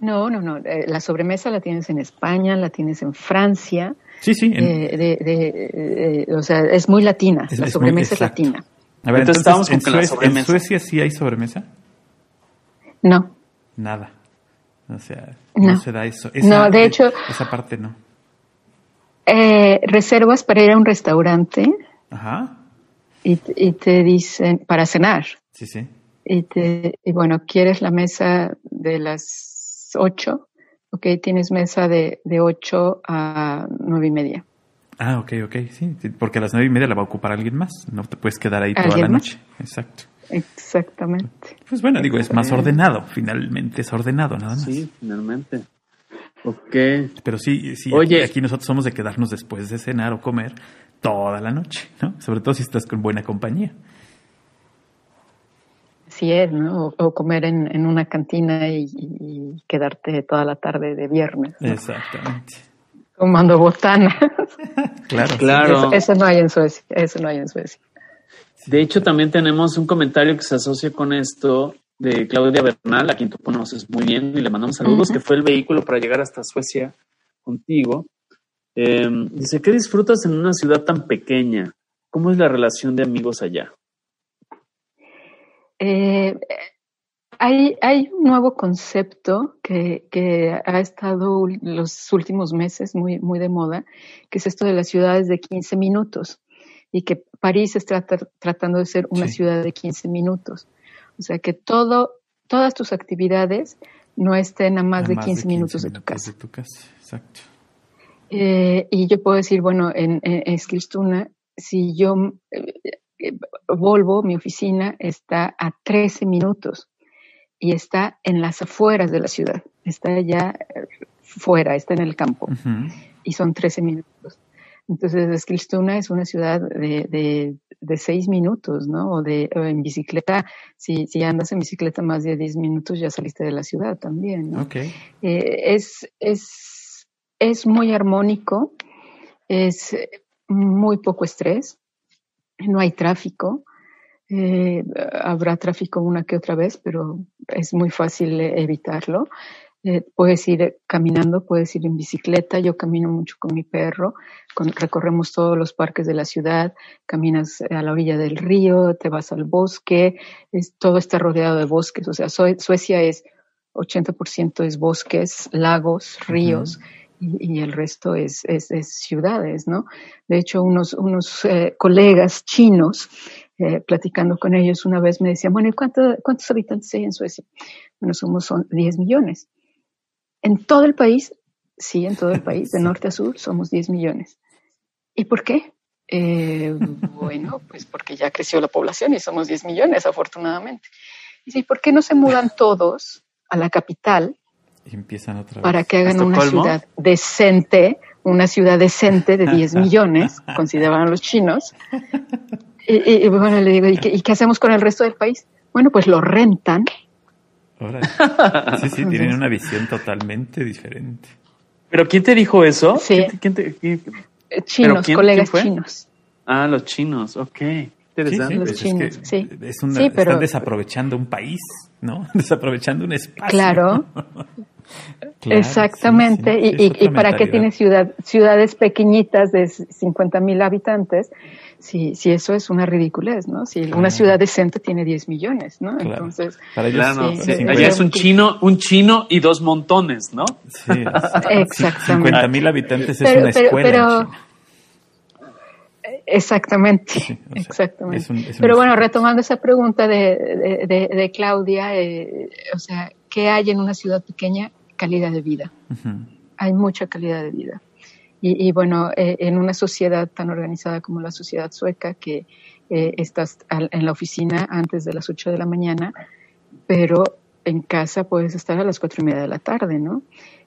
No, no, no. eh, La sobremesa la tienes en España, la tienes en Francia. Sí, sí. en- eh, de- de- o sea, es muy latina. Es- la es muy- sobremesa es latina. a ver, Entonces entonces, estábamos en, con que la Suecia, en. Suecia sí hay sobremesa. No. Nada. O sea, no, No. se da eso. No, de hecho- Esa parte no. Eh, reservas para ir a un restaurante Ajá. y, te- y te dicen, para cenar. Sí, sí. Y, te, y bueno, ¿quieres la mesa de las 8? Ok, tienes mesa de, de 8 a nueve y media. Ah, ok, ok, sí. Porque a las nueve y media la va a ocupar alguien más. No te puedes quedar ahí toda ¿Alguien la más? noche. Exacto. Exactamente. Pues bueno, digo, es más ordenado. Finalmente es ordenado, nada más. Sí, finalmente. Ok. Pero sí, sí Oye. aquí, aquí nosotros somos de quedarnos después de cenar o comer toda la noche, ¿no? Sobre todo si estás con buena compañía. Así es, ¿no? O, o comer en, en una cantina y, quedarte toda la tarde de viernes, ¿no? Exactamente. tomando botana. [LAUGHS] Claro. Claro. Eso, eso no hay en Suecia. Eso no hay en Suecia. De hecho, también tenemos un comentario que se asocia con esto de Claudia Bernal, a quien tú conoces muy bien y le mandamos saludos, que fue el vehículo para llegar hasta Suecia contigo. Eh, dice, ¿qué disfrutas en una ciudad tan pequeña? ¿Cómo es la relación de amigos allá? Eh, hay, hay un nuevo concepto que, que ha estado los últimos meses muy, muy de moda, que es esto de las ciudades de 15 minutos y que París está tratando de ser una Sí. ciudad de 15 minutos. O sea, que todo, todas tus actividades no estén a más, A de, 15 minutos de tu minutos casa. de tu casa, exacto. Eh, y yo puedo decir, bueno, en, en, si yo, eh, eh, Volvo, mi oficina, está a 13 minutos y está en las afueras de la ciudad, está allá eh, fuera, está en el campo y son 13 minutos. Entonces, Eskilstuna es una ciudad de, de, de 6 minutos, ¿no? O, de, o en bicicleta, si, si andas en bicicleta más de 10 minutos, ya saliste de la ciudad también, ¿no? Ok. Eh, es, es, es muy armónico, es muy poco estrés, no hay tráfico, eh, habrá tráfico una que otra vez, pero es muy fácil evitarlo. Eh, puedes ir caminando, puedes ir en bicicleta. Yo camino mucho con mi perro. recorremos todos los parques de la ciudad. Caminas a la orilla del río, te vas al bosque. Es, todo está rodeado de bosques. O sea, Suecia es 80% es bosques, lagos, ríos. y, el resto es, es, ciudades, ¿no? De hecho, unos, unos eh, colegas chinos eh, platicando con ellos una vez me decían, bueno, ¿y cuántos habitantes hay en Suecia? Bueno, somos son 10 millones. En todo el país, sí, en todo el país, de norte a sur, somos 10 millones. ¿Y por qué? Eh, bueno, pues porque ya creció la población y somos 10 millones, afortunadamente. Y ¿por qué no se mudan todos a la capital? Y empiezan otra vez. Para que hagan una ciudad decente, una ciudad decente de 10 [LAUGHS] millones, consideraban los chinos, [LAUGHS] y, bueno, le digo, ¿y qué, hacemos con el resto del país? Bueno, pues lo rentan. [LAUGHS] Sí, sí, tienen una visión totalmente diferente. ¿Pero quién te dijo eso? Sí. Chinos, colegas chinos. Ah, los chinos, ok. Interesante. los pues chinos, sí. Están desaprovechando un país, ¿no? [LAUGHS] Desaprovechando un espacio. Claro. [LAUGHS] Exactamente. y, y, para qué tiene ciudad, ciudades pequeñitas de 50 mil habitantes si, si eso es una ridiculez, ¿no? Si una ciudad decente tiene 10 millones, ¿no? Entonces, allá es un chino, un chino y dos montones, ¿no? Sí, [LAUGHS] exactamente. 50 mil habitantes es una escuela. Pero, Exactamente, exactamente. pero bueno, retomando esa pregunta de, de, de, Claudia, eh, o sea, ¿qué hay en una ciudad pequeña? Calidad de vida. Hay mucha calidad de vida. Y, bueno, eh, en una sociedad tan organizada como la sociedad sueca, que eh, estás en la oficina antes de las 8 de la mañana, pero en casa puedes estar a las cuatro y media de la tarde, ¿no?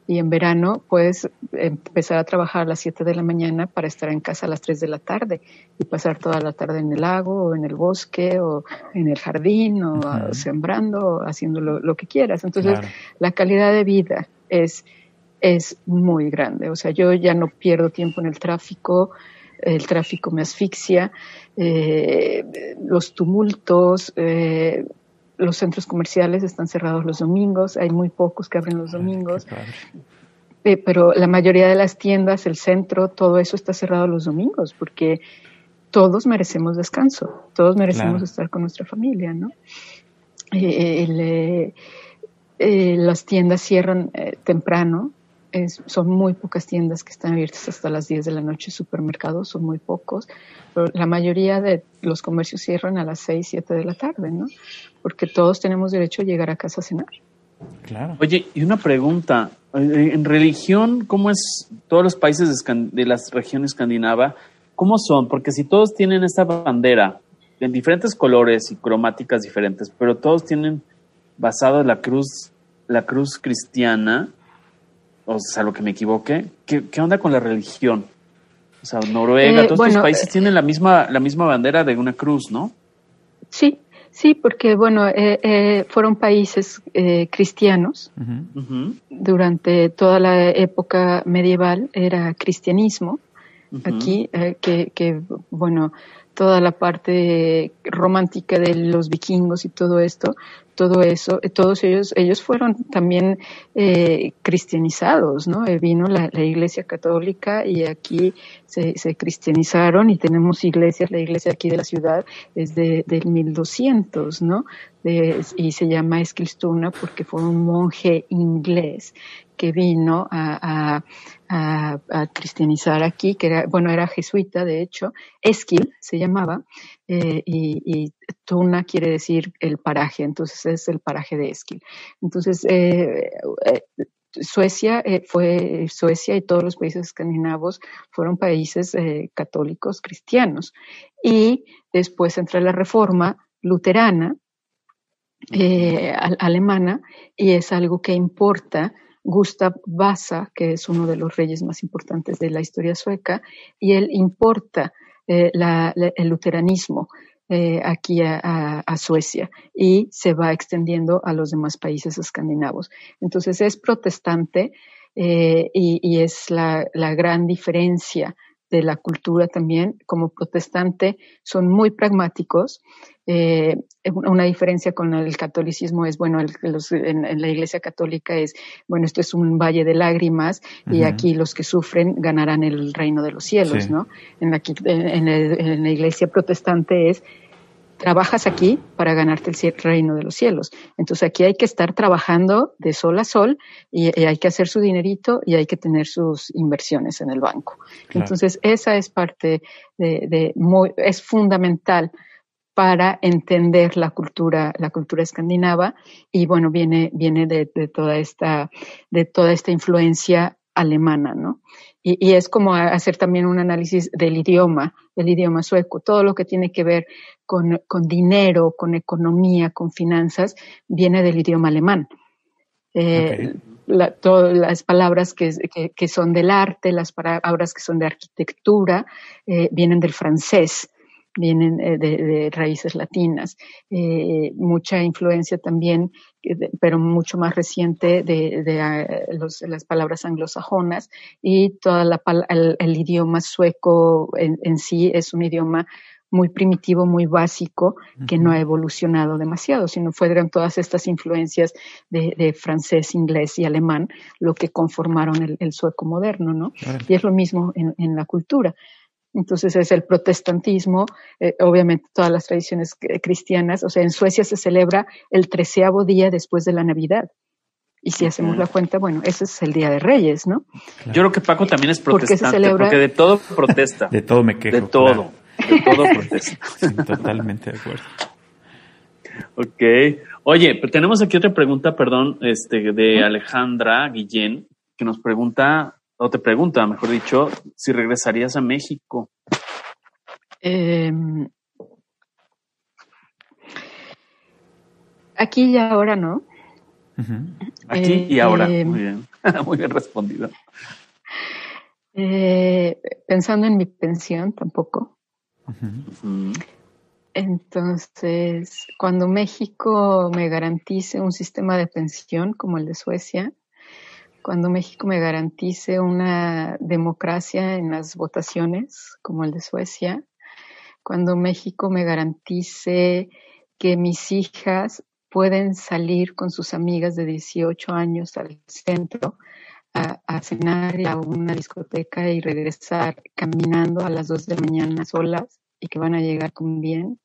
Y en verano puedes empezar a trabajar a las 7 de la mañana para estar en casa a las 3 de la tarde y pasar toda la tarde en el lago o en el bosque o en el jardín o sembrando o haciendo lo, que quieras. Entonces, la calidad de vida es es muy grande. O sea, yo ya no pierdo tiempo en el tráfico, el tráfico me asfixia, eh, los tumultos, eh, los centros comerciales están cerrados los domingos, hay muy pocos que abren los domingos. Eh, pero la mayoría de las tiendas, el centro, todo eso está cerrado los domingos, porque todos merecemos descanso, todos merecemos estar con nuestra familia, ¿no? las tiendas cierran temprano, son muy pocas tiendas que están abiertas hasta las 10 de la noche, supermercados son muy pocos, pero la mayoría de los comercios cierran a las 6, 7 de la tarde, ¿no? Porque todos tenemos derecho a llegar a casa a cenar. Claro. Oye, y una pregunta, eh, en religión, ¿cómo es todos los países de las regiones escandinava? ¿Cómo son? Porque si todos tienen esta bandera en diferentes colores y cromáticas diferentes, pero todos tienen basado la cruz, la cruz cristiana, o sea, lo que me equivoque, ¿qué, onda con la religión? O sea, Noruega, eh, todos estos países eh, tienen la misma, la misma bandera de una cruz, ¿no? Sí, sí, porque bueno, eh, fueron países cristianos. Durante toda la época medieval era cristianismo. Aquí, que, que, bueno, toda la parte romántica de los vikingos y todo esto, todo eso, eh, todos ellos, ellos fueron también eh, cristianizados, ¿no? Eh, vino la, Iglesia Católica y aquí se, cristianizaron y tenemos iglesias, la iglesia aquí de la ciudad es de, del 1200, ¿no? y se llama Eskilstuna porque fue un monje inglés que vino a, cristianizar aquí, que era, bueno, era jesuita de hecho, Eskil se llamaba, eh, y, Tuna quiere decir el paraje, entonces es el paraje de Eskil. Entonces, eh, eh, Suecia fue Suecia y todos los países escandinavos fueron países católicos cristianos y después entra la reforma luterana alemana y es algo que importa Gustav Vasa, que es uno de los reyes más importantes de la historia sueca, y él importa eh, el luteranismo eh, aquí a, Suecia y se va extendiendo a los demás países escandinavos. Entonces es protestante eh, y, es la, gran diferencia de la cultura también. Como protestante son muy pragmáticos. Eh, una diferencia con el catolicismo es, bueno, en, la iglesia católica es, bueno, esto es un valle de lágrimas y aquí los que sufren ganarán el reino de los cielos, ¿no? En en la iglesia protestante es, trabajas aquí para ganarte el reino de los cielos. Entonces aquí hay que estar trabajando de sol a sol y, hay que hacer su dinerito y hay que tener sus inversiones en el banco. Entonces esa es parte de, muy, es fundamental para entender la cultura, la cultura escandinava y bueno, viene, viene de, toda esta, de toda esta influencia alemana, ¿no? Y, es como hacer también un análisis del idioma, del idioma sueco, todo lo que tiene que ver con, dinero, con economía, con finanzas, viene del idioma alemán. Eh, todas las palabras que, son del arte, las palabras que son de arquitectura, eh, vienen del francés vienen eh, de, raíces latinas. Eh, mucha influencia también, pero mucho más reciente, de, ah, las palabras anglosajonas y todo el, idioma sueco en, sí es un idioma muy primitivo, muy básico, que no ha evolucionado demasiado, sino fueron todas estas influencias de, francés, inglés y alemán lo que conformaron el, sueco moderno, ¿no? Y es lo mismo en la cultura. Entonces es el protestantismo, eh, obviamente todas las tradiciones cristianas. O sea, en Suecia se celebra el treceavo día después de la Navidad. Y si hacemos la cuenta, bueno, ese es el Día de Reyes, ¿no? Yo creo que Paco también es protestante, porque de todo protesta. [LAUGHS] de todo me quejo. De todo, de todo protesta. [LAUGHS] totalmente de acuerdo. Ok. Oye, tenemos aquí otra pregunta, perdón, este, de Alejandra Guillén, que nos pregunta o te pregunta, mejor dicho, si regresarías a México. Em, aquí y ahora no. Aquí y ahora. Em, muy bien. [LAUGHS] Muy bien respondido. Eh, pensando en mi pensión, tampoco. Entonces, cuando México me garantice un sistema de pensión como el de Suecia, cuando México me garantice una democracia en las votaciones, como el de Suecia, cuando México me garantice que mis hijas pueden salir con sus amigas de 18 años al centro a, cenar a una discoteca y regresar caminando a las 2 de la mañana solas y que van a llegar con bien,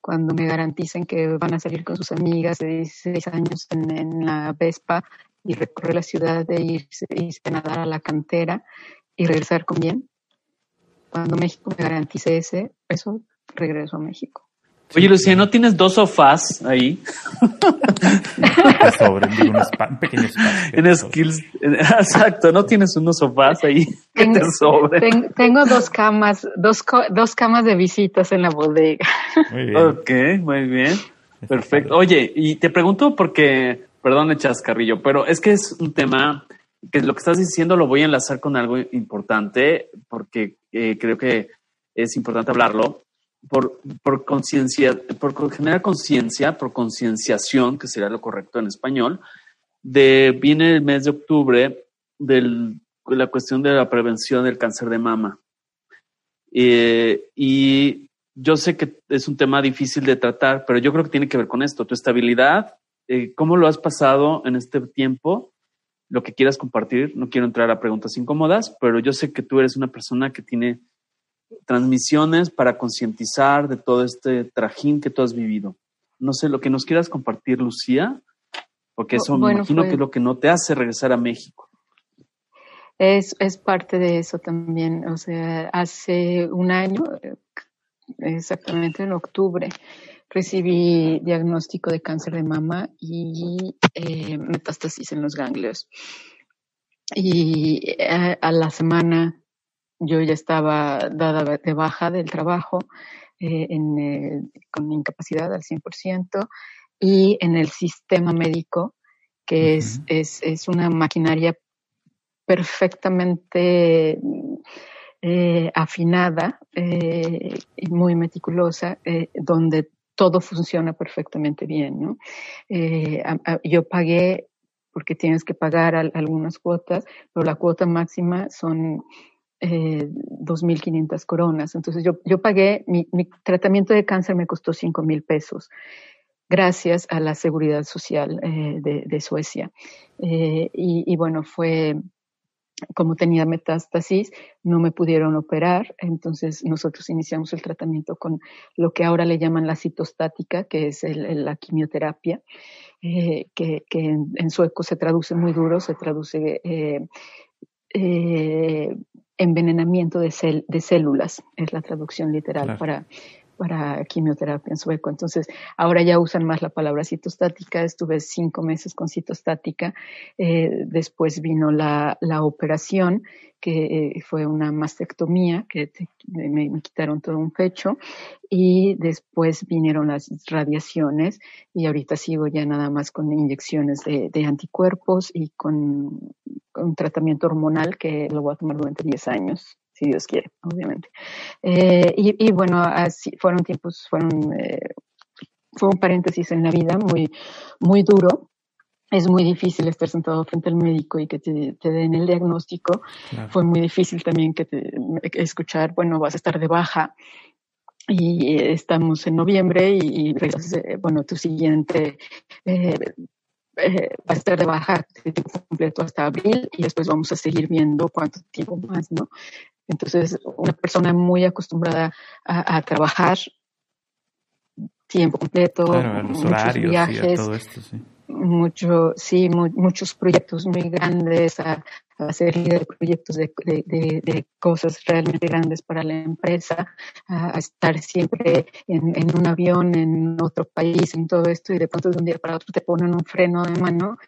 cuando me garanticen que van a salir con sus amigas de 16 años en la Vespa y recorrer la ciudad de irse, a nadar a la cantera y regresar con bien. Cuando México me garantice ese, eso regreso a México. Oye, Lucía, ¿no tienes dos sofás ahí? [LAUGHS] Sobre unos pequeños En skills, [LAUGHS] exacto, ¿no tienes unos sofás ahí que tengo, te tengo dos camas, dos, dos camas de visitas en la bodega. Muy bien. Ok, muy bien. Perfecto. Oye, y te pregunto porque Perdón, chascarrillo, pero es que es un tema que lo que estás diciendo lo voy a enlazar con algo importante porque eh, creo que es importante hablarlo por, por conciencia, por generar conciencia, por concienciación, que sería lo correcto en español, viene el mes de octubre de la cuestión de la prevención del cáncer de mama. Eh, y yo sé que es un tema difícil de tratar, pero yo creo que tiene que ver con esto, tu estabilidad eh, ¿cómo lo has pasado en este tiempo? Lo que quieras compartir, no quiero entrar a preguntas incómodas, pero yo sé que tú eres una persona que tiene transmisiones para concientizar de todo este trajín que tú has vivido. No sé, lo que nos quieras compartir, Lucía, porque eso me imagino que es lo que no te hace regresar a México. Es, es parte de eso también. O sea, hace un año, eh, exactamente en octubre, recibí diagnóstico de cáncer de mama y eh, metástasis en los ganglios. Y eh, a, la semana yo ya estaba dada de baja del trabajo eh, con incapacidad al 100% y en el sistema médico, que es, es, es, una maquinaria perfectamente afinada y muy meticulosa, donde todo funciona perfectamente bien, ¿no? Eh, yo pagué, porque tienes que pagar algunas cuotas, pero la cuota máxima son eh, 2.500 coronas. Entonces yo, yo pagué, mi, mi tratamiento de cáncer me costó 5.000 pesos gracias a la seguridad social eh, de, Suecia. Eh, y, bueno, fue como tenía metástasis, no me pudieron operar, entonces nosotros iniciamos el tratamiento con lo que ahora le llaman la citostática, que es el, la quimioterapia, eh, que, que en, en, sueco se traduce muy duro, se traduce eh, eh, envenenamiento de, cel, de, células, es la traducción literal claro. para, para quimioterapia en sueco. Entonces, ahora ya usan más la palabra citostática. Estuve cinco meses con citostática. Eh, después vino la, la operación, que eh, fue una mastectomía, que me, quitaron todo un pecho. Y después vinieron las radiaciones. Y ahorita sigo ya nada más con inyecciones de, de anticuerpos y con, con un tratamiento hormonal que lo voy a tomar durante 10 años si Dios quiere, obviamente. Eh, y, y, bueno, así fueron tiempos, fueron, eh, fue un paréntesis en la vida muy, muy duro. Es muy difícil estar sentado frente al médico y que te, te den el diagnóstico. Claro. Fue muy difícil también que te, escuchar, bueno, vas a estar de baja y estamos en noviembre y, y bueno, tu siguiente eh, eh, va a estar de baja de tiempo completo hasta abril y después vamos a seguir viendo cuánto tiempo más, ¿no? Entonces, una persona muy acostumbrada a, a trabajar tiempo completo, claro, los muchos horarios viajes, a todo esto, sí. Mucho, sí, mu muchos proyectos muy grandes, a, a serie de proyectos de, de, cosas realmente grandes para la empresa, a, estar siempre en, un avión, en otro país, en todo esto, y de pronto de un día para otro te ponen un freno de mano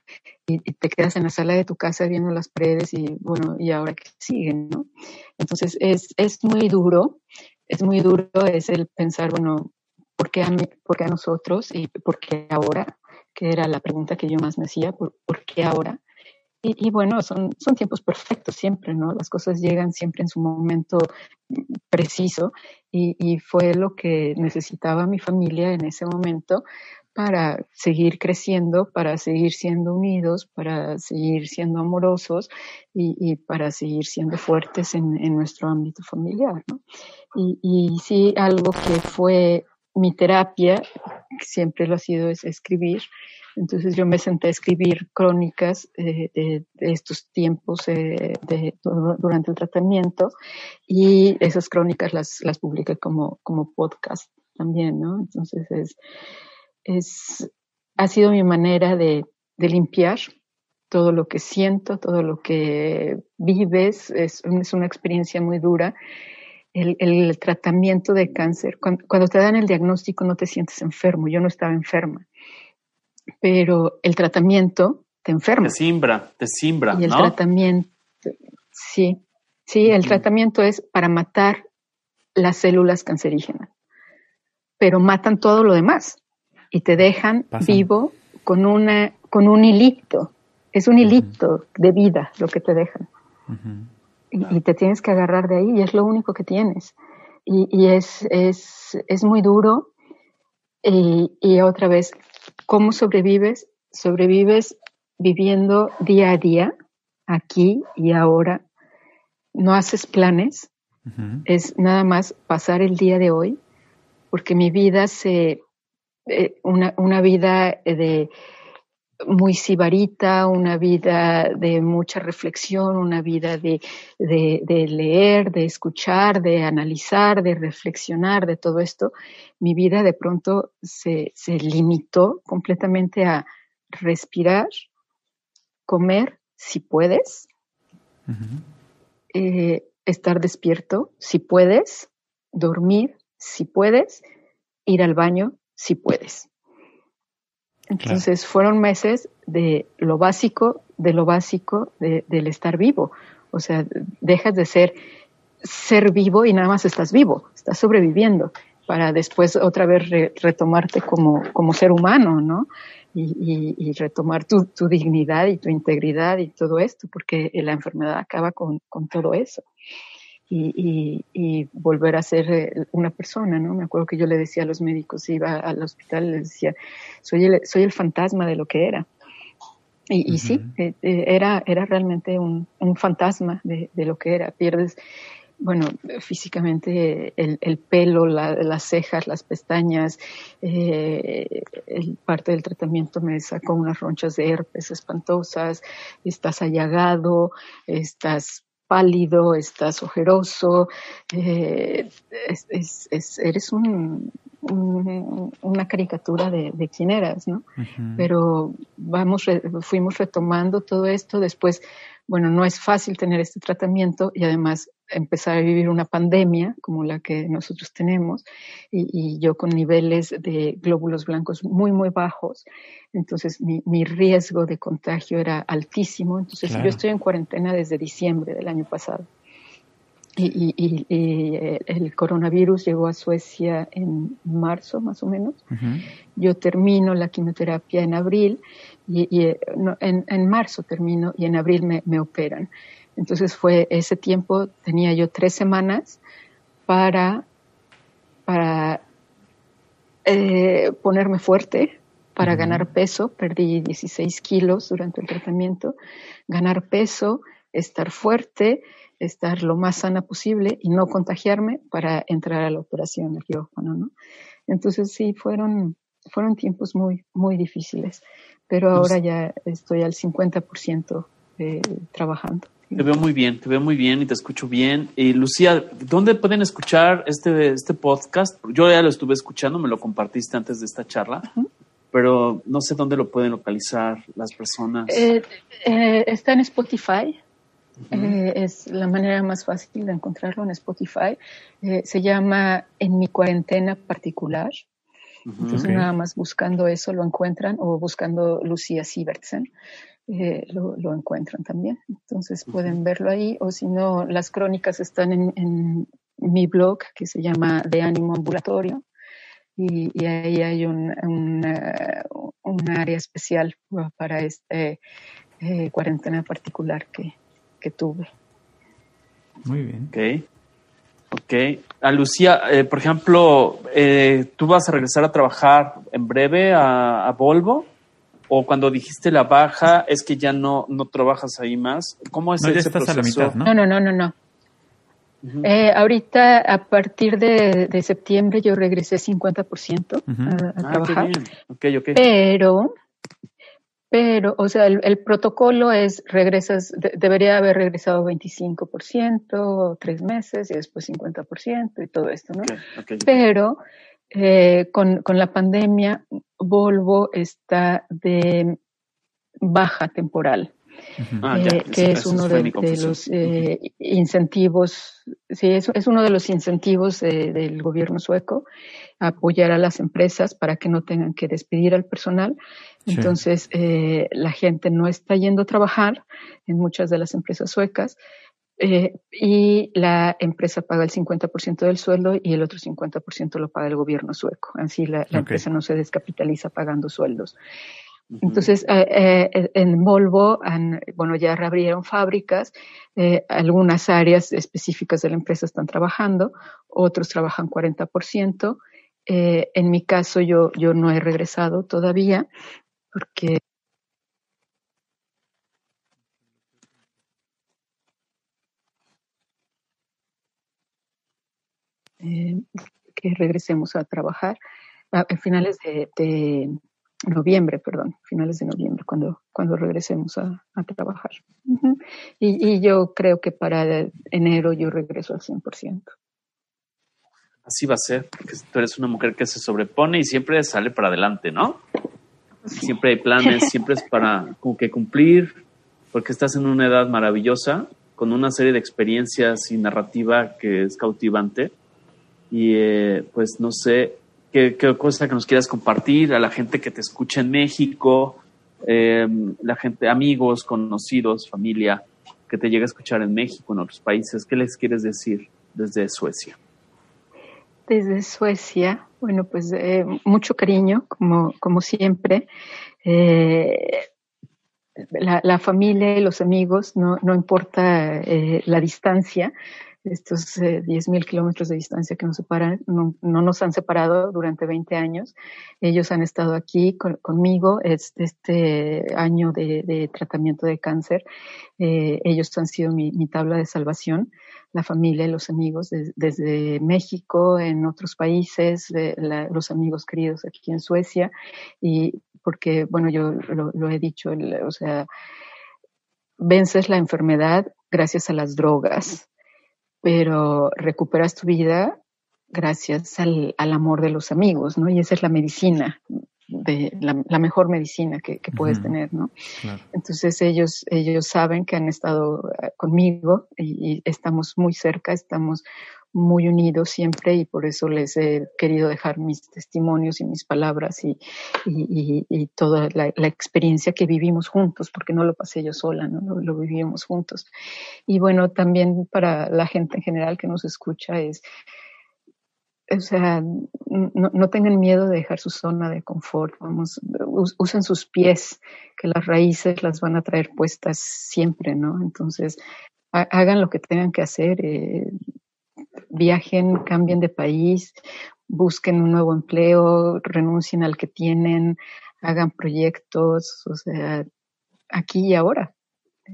y, te quedas en la sala de tu casa viendo las paredes y bueno, y ahora qué sigue, ¿no? Entonces es, es muy duro, es muy duro, es el pensar, bueno, ¿por qué a, mí, por qué a nosotros y por qué ahora? Que era la pregunta que yo más me hacía, ¿por, por qué ahora? Y, y, bueno, son, son tiempos perfectos siempre, ¿no? Las cosas llegan siempre en su momento preciso y, y fue lo que necesitaba mi familia en ese momento para seguir creciendo, para seguir siendo unidos, para seguir siendo amorosos y, y para seguir siendo fuertes en, en nuestro ámbito familiar, ¿no? Y, y sí, algo que fue mi terapia, siempre lo ha sido, es escribir. Entonces yo me senté a escribir crónicas eh, de, estos tiempos eh, de, durante el tratamiento y esas crónicas las, las publiqué como, como podcast también, ¿no? Entonces es, es, ha sido mi manera de, de limpiar todo lo que siento, todo lo que vives, es, es una experiencia muy dura el, el, tratamiento de cáncer. Cuando, cuando, te dan el diagnóstico no te sientes enfermo. Yo no estaba enferma, pero el tratamiento te enferma. Te simbra, te simbra. Y el ¿no? tratamiento, sí, sí, el uh -huh. tratamiento es para matar las células cancerígenas, pero matan todo lo demás y te dejan Pasan. vivo con una, con un hilito. Es un hilito uh -huh. de vida lo que te dejan. Uh -huh y, y, te tienes que agarrar de ahí y es lo único que tienes. Y, y es, es, es, muy duro. Y, y, otra vez, ¿cómo sobrevives? Sobrevives viviendo día a día, aquí y ahora. No haces planes, uh -huh. es nada más pasar el día de hoy, porque mi vida se, eh, una, una vida de, muy sibarita, una vida de mucha reflexión, una vida de, de, de, leer, de escuchar, de analizar, de reflexionar, de todo esto, mi vida de pronto se, se limitó completamente a respirar, comer, si puedes, uh -huh. eh, estar despierto, si puedes, dormir, si puedes, ir al baño, si puedes. Entonces fueron meses de lo básico, de lo básico, de, del estar vivo. O sea, dejas de ser ser vivo y nada más estás vivo, estás sobreviviendo para después otra vez re, retomarte como, como ser humano, ¿no? Y, y, y retomar tu, tu, dignidad y tu integridad y todo esto, porque la enfermedad acaba con, con todo eso. Y, y, volver a ser eh, una persona, ¿no? Me acuerdo que yo le decía a los médicos, iba al hospital, les decía, soy el, soy el fantasma de lo que era. Y, sí, eh, eh, era, era realmente un, un fantasma de, de, lo que era. Pierdes, bueno, físicamente el, el pelo, la, las cejas, las pestañas. Eh, el, parte del tratamiento me sacó unas ronchas de herpes espantosas. Estás allagado, estás pálido, estás ojeroso, eh, es, es, es, eres un, una caricatura de, de quién eras, ¿no? Uh -huh. Pero vamos, fuimos retomando todo esto. Después, bueno, no es fácil tener este tratamiento y además empezar a vivir una pandemia como la que nosotros tenemos y, y yo con niveles de glóbulos blancos muy, muy bajos. Entonces mi, mi riesgo de contagio era altísimo. Entonces claro. yo estoy en cuarentena desde diciembre del año pasado. Y, y, y, y, el coronavirus llegó a Suecia en marzo, más o menos. Uh -huh. Yo termino la quimioterapia en abril y, no, en, en, marzo termino y en abril me, me, operan. Entonces fue ese tiempo, tenía yo tres semanas para, para eh, ponerme fuerte, para uh -huh. ganar peso. Perdí 16 kilos durante el tratamiento. Ganar peso, estar fuerte estar lo más sana posible y no contagiarme para entrar a la operación del quirófano, ¿no? Entonces sí, fueron, fueron tiempos muy, muy difíciles, pero ahora ya estoy al 50% eh, trabajando. Te veo muy bien, te veo muy bien y te escucho bien. Y Lucía, ¿dónde pueden escuchar este, este podcast? Yo ya lo estuve escuchando, me lo compartiste antes de esta charla. Uh -huh pero no sé dónde lo pueden localizar las personas. Eh, eh, está en Spotify, Uh -huh. eh, es la manera más fácil de encontrarlo en Spotify. Eh, se llama En mi cuarentena particular. Uh -huh. Entonces, okay. nada más buscando eso lo encuentran o buscando Lucía Sivertsen. Eh, lo, lo, encuentran también. Entonces uh -huh. pueden verlo ahí o si no, las crónicas están en, en, mi blog que se llama De Ánimo Ambulatorio y, y ahí hay un, un, uh, un, área especial para este eh, cuarentena particular que, que tuve. Muy bien. Ok. Ok. A Lucía, eh, por ejemplo, eh, ¿tú vas a regresar a trabajar en breve a, a, Volvo? ¿O cuando dijiste la baja es que ya no, no trabajas ahí más? ¿Cómo es no, ese estás proceso? A la mitad, ¿no? no, no, no, no. Uh -huh. eh, ahorita, a partir de, de, septiembre, yo regresé 50% uh -huh. a, a ah, trabajar. Okay, okay. Pero pero, o sea, el, el protocolo es regresas, de, debería haber regresado 25%, tres meses y después 50% y todo esto, ¿no? Okay, okay. Pero eh, con, con la pandemia, Volvo está de baja temporal. Ah, eh, que es uno de, de los eh, incentivos, sí, es, es, uno de los incentivos de, del gobierno sueco, apoyar a las empresas para que no tengan que despedir al personal. Entonces, sí. eh, la gente no está yendo a trabajar en muchas de las empresas suecas eh, y la empresa paga el 50% del sueldo y el otro 50% lo paga el gobierno sueco. Así la, la okay. empresa no se descapitaliza pagando sueldos. Entonces, eh, eh, en Volvo, han, bueno, ya reabrieron fábricas, eh, algunas áreas específicas de la empresa están trabajando, otros trabajan 40%. Eh, en mi caso, yo, yo no he regresado todavía porque que regresemos a trabajar a, finales de noviembre, perdón, finales de noviembre, cuando, cuando regresemos a, a trabajar. Uh -huh. y, y, yo creo que para enero yo regreso al 100%. Así va a ser, porque tú eres una mujer que se sobrepone y siempre sale para adelante, ¿no? Sí. Siempre hay planes, [LAUGHS] siempre es para como que cumplir, porque estás en una edad maravillosa, con una serie de experiencias y narrativa que es cautivante. Y eh, pues no sé, ¿Qué, cosa que nos quieras compartir a la gente que te escucha en México, eh, la gente, amigos, conocidos, familia, que te llega a escuchar en México, en otros países? ¿Qué les quieres decir desde Suecia? Desde Suecia, bueno, pues eh, mucho cariño, como, como siempre. Eh, la, la, familia y los amigos, no, no importa eh, la distancia, estos eh, 10.000 kilómetros de distancia que nos separan, no, no, nos han separado durante 20 años. Ellos han estado aquí con, conmigo este, año de, tratamiento de cáncer. Eh, ellos han sido mi, tabla de salvación, la familia los amigos de, desde México, en otros países, los amigos queridos aquí en Suecia. Y porque, bueno, yo lo, he dicho, o sea, vences la enfermedad gracias a las drogas pero recuperas tu vida gracias al, al, amor de los amigos, ¿no? Y esa es la medicina, de la, la mejor medicina que, que puedes uh -huh. tener, ¿no? Claro. Entonces ellos, ellos saben que han estado eh, conmigo y, y, estamos muy cerca, estamos muy unidos siempre y por eso les he querido dejar mis testimonios y mis palabras y, y, toda la, experiencia que vivimos juntos, porque no lo pasé yo sola, ¿no? Lo, lo, vivimos juntos. Y bueno, también para la gente en general que nos escucha es, o sea, no, no tengan miedo de dejar su zona de confort, vamos, usen sus pies, que las raíces las van a traer puestas siempre, ¿no? Entonces, hagan lo que tengan que hacer, eh, viajen, cambien de país, busquen un nuevo empleo, renuncien al que tienen, hagan proyectos, o sea, aquí y ahora.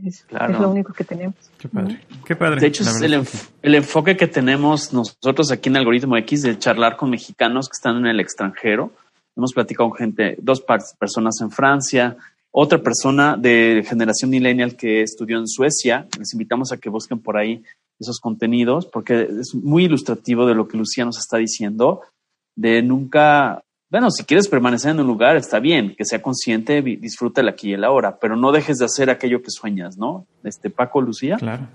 Es, claro. es lo único que tenemos. Qué padre. Qué padre. De hecho, es el, enf el, enfoque que tenemos nosotros aquí en Algoritmo X de charlar con mexicanos que están en el extranjero. Hemos platicado con gente, dos personas en Francia, otra persona de generación millennial que estudió en Suecia. Les invitamos a que busquen por ahí esos contenidos porque es muy ilustrativo de lo que Lucía nos está diciendo, de nunca, bueno, si quieres permanecer en un lugar, está bien, que sea consciente, disfruta el aquí y el ahora, pero no dejes de hacer aquello que sueñas, ¿no? Este Paco, Lucía. Claro.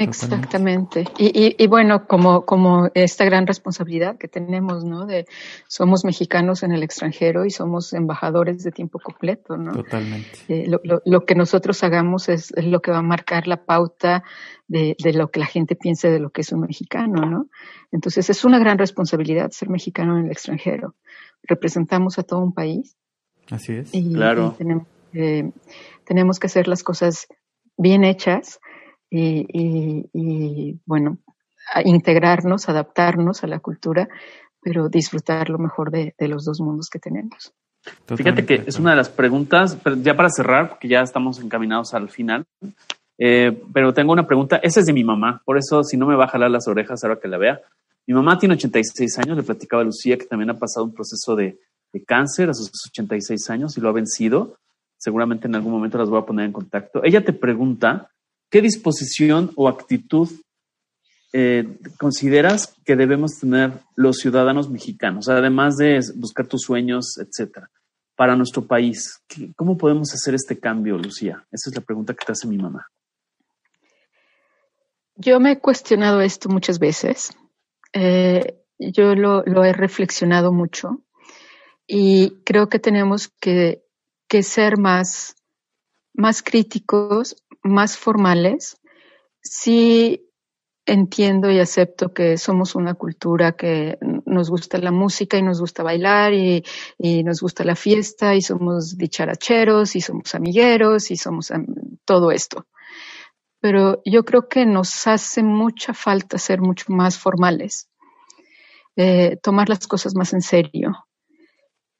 Exactamente. Y, y, y, bueno, como, como esta gran responsabilidad que tenemos, ¿no? De somos mexicanos en el extranjero y somos embajadores de tiempo completo, ¿no? Totalmente. Eh, lo, lo, lo, que nosotros hagamos es, es, lo que va a marcar la pauta de, de, lo que la gente piense de lo que es un mexicano, ¿no? Entonces es una gran responsabilidad ser mexicano en el extranjero. Representamos a todo un país. Así es. Y, claro. Y tenemos, eh, tenemos que hacer las cosas bien hechas y, y, y bueno, integrarnos, adaptarnos a la cultura, pero disfrutar lo mejor de, de los dos mundos que tenemos. Totalmente. Fíjate que es una de las preguntas, ya para cerrar, porque ya estamos encaminados al final, eh, pero tengo una pregunta, esa es de mi mamá, por eso si no me va a jalar las orejas ahora que la vea. Mi mamá tiene 86 años, le platicaba a Lucía que también ha pasado un proceso de, de cáncer a sus 86 años y lo ha vencido. Seguramente en algún momento las voy a poner en contacto. Ella te pregunta ¿Qué disposición o actitud eh, consideras que debemos tener los ciudadanos mexicanos, además de buscar tus sueños, etcétera, para nuestro país? ¿Cómo podemos hacer este cambio, Lucía? Esa es la pregunta que te hace mi mamá. Yo me he cuestionado esto muchas veces. Eh, yo lo, he reflexionado mucho y creo que tenemos que, que ser más, más críticos más formales, sí entiendo y acepto que somos una cultura que nos gusta la música y nos gusta bailar y, nos gusta la fiesta y somos dicharacheros y somos amigueros y somos todo esto. Pero yo creo que nos hace mucha falta ser mucho más formales, eh, tomar las cosas más en serio.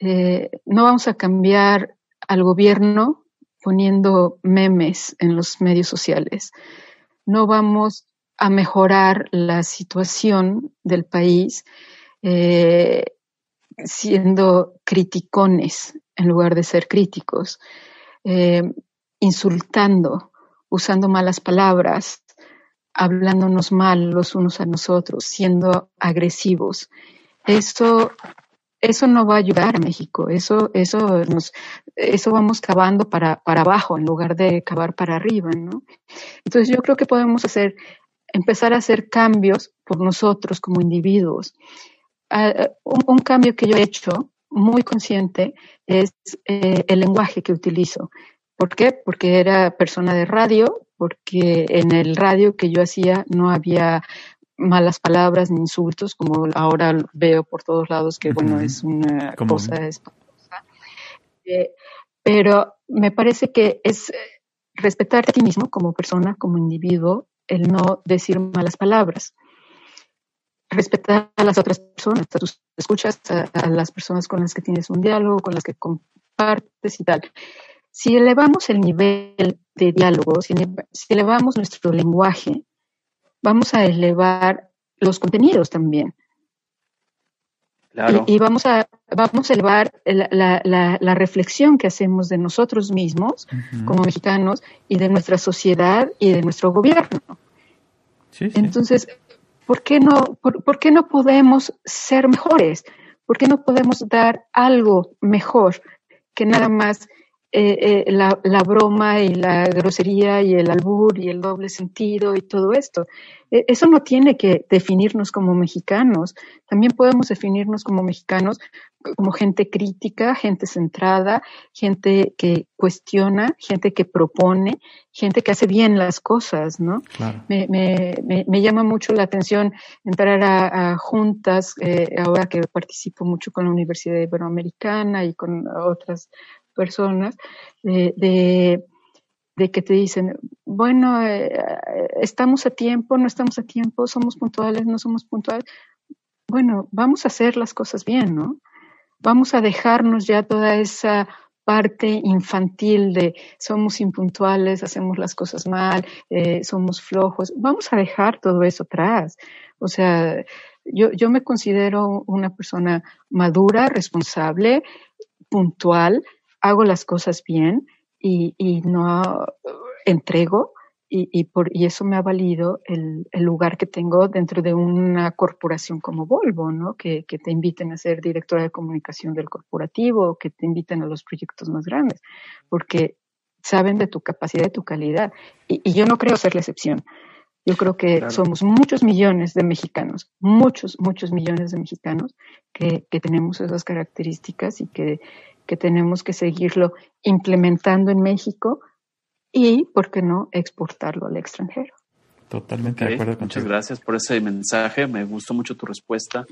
Eh, no vamos a cambiar al gobierno poniendo memes en los medios sociales. No vamos a mejorar la situación del país eh, siendo criticones en lugar de ser críticos, eh, insultando, usando malas palabras, hablándonos mal los unos a nosotros, siendo agresivos. Eso eso no va a ayudar a México, eso, eso nos, eso vamos cavando para, para abajo en lugar de cavar para arriba, ¿no? Entonces yo creo que podemos hacer, empezar a hacer cambios por nosotros como individuos. Uh, un, un, cambio que yo he hecho muy consciente es eh, el lenguaje que utilizo. ¿Por qué? Porque era persona de radio, porque en el radio que yo hacía no había malas palabras ni insultos, como ahora veo por todos lados que, bueno, uh -huh. es una Común. cosa espantosa. Eh, pero me parece que es respetar a ti mismo como persona, como individuo, el no decir malas palabras. Respetar a las otras personas, a tus escuchas, a, las personas con las que tienes un diálogo, con las que compartes y tal. Si elevamos el nivel de diálogo, si, elevamos nuestro lenguaje, vamos a elevar los contenidos también. Y, vamos a vamos a elevar la, reflexión que hacemos de nosotros mismos como mexicanos y de nuestra sociedad y de nuestro gobierno. Entonces, ¿por qué, no, por, qué no podemos ser mejores? ¿Por qué no podemos dar algo mejor que nada más eh, eh, la, la, broma y la grosería y el albur y el doble sentido y todo esto. E, eso no tiene que definirnos como mexicanos. También podemos definirnos como mexicanos como gente crítica, gente centrada, gente que cuestiona, gente que propone, gente que hace bien las cosas, ¿no? Me, me, me, llama mucho la atención entrar a, juntas, eh, ahora que participo mucho con la Universidad Iberoamericana y con otras personas de, que te dicen, bueno, eh, estamos a tiempo, no estamos a tiempo, somos puntuales, no somos puntuales. Bueno, vamos a hacer las cosas bien, ¿no? Vamos a dejarnos ya toda esa parte infantil de somos impuntuales, hacemos las cosas mal, eh, somos flojos. Vamos a dejar todo eso atrás. O sea, yo, yo me considero una persona madura, responsable, puntual, hago las cosas bien y, y no entrego y, y, por, y eso me ha valido el, el, lugar que tengo dentro de una corporación como Volvo, ¿no? Que, que, te inviten a ser directora de comunicación del corporativo, que te inviten a los proyectos más grandes, porque saben de tu capacidad, de tu calidad. Y, y yo no creo ser la excepción. Yo creo que somos muchos millones de mexicanos, muchos, muchos millones de mexicanos que, que tenemos esas características y que que tenemos que seguirlo implementando en México y, ¿por qué no, exportarlo al extranjero? Totalmente de acuerdo Muchas gracias por ese mensaje. Me gustó mucho tu respuesta.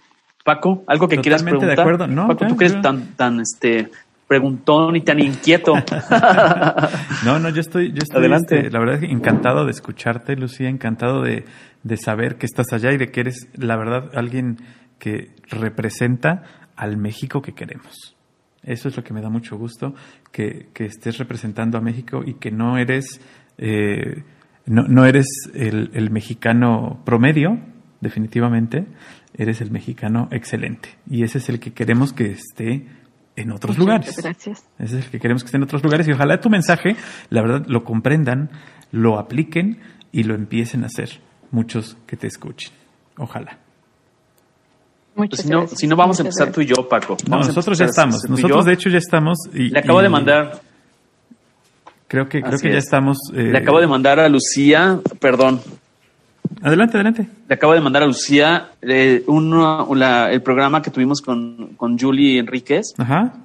Paco, algo que quieras preguntar. de acuerdo. No, Paco, tú que eres tan, tan este, preguntón y tan inquieto. [LAUGHS] no, no, yo estoy, yo estoy Adelante. Este, la verdad, encantado de escucharte, Lucía, encantado de, de saber que estás allá y de que eres, la verdad, alguien que representa al México que queremos. Eso es lo que me da mucho gusto, que, estés representando a México y que no eres, eh, no, eres el, mexicano promedio, definitivamente, eres el mexicano excelente. Y ese es el que queremos que esté en otros lugares. Gracias. Ese es el que queremos que esté en otros lugares. Y ojalá tu mensaje, la verdad, lo comprendan, lo apliquen y lo empiecen a hacer muchos que te escuchen. Ojalá. Pues si, no, si no, vamos a empezar tú y yo, Paco. nosotros ya estamos. Nosotros, de hecho, ya estamos. Y, Le acabo de mandar. Creo que, creo que ya estamos. Eh, Le acabo de mandar a Lucía, perdón. Adelante, adelante. Le acabo de mandar a Lucía eh, uno, el programa que tuvimos con, con Julie Enríquez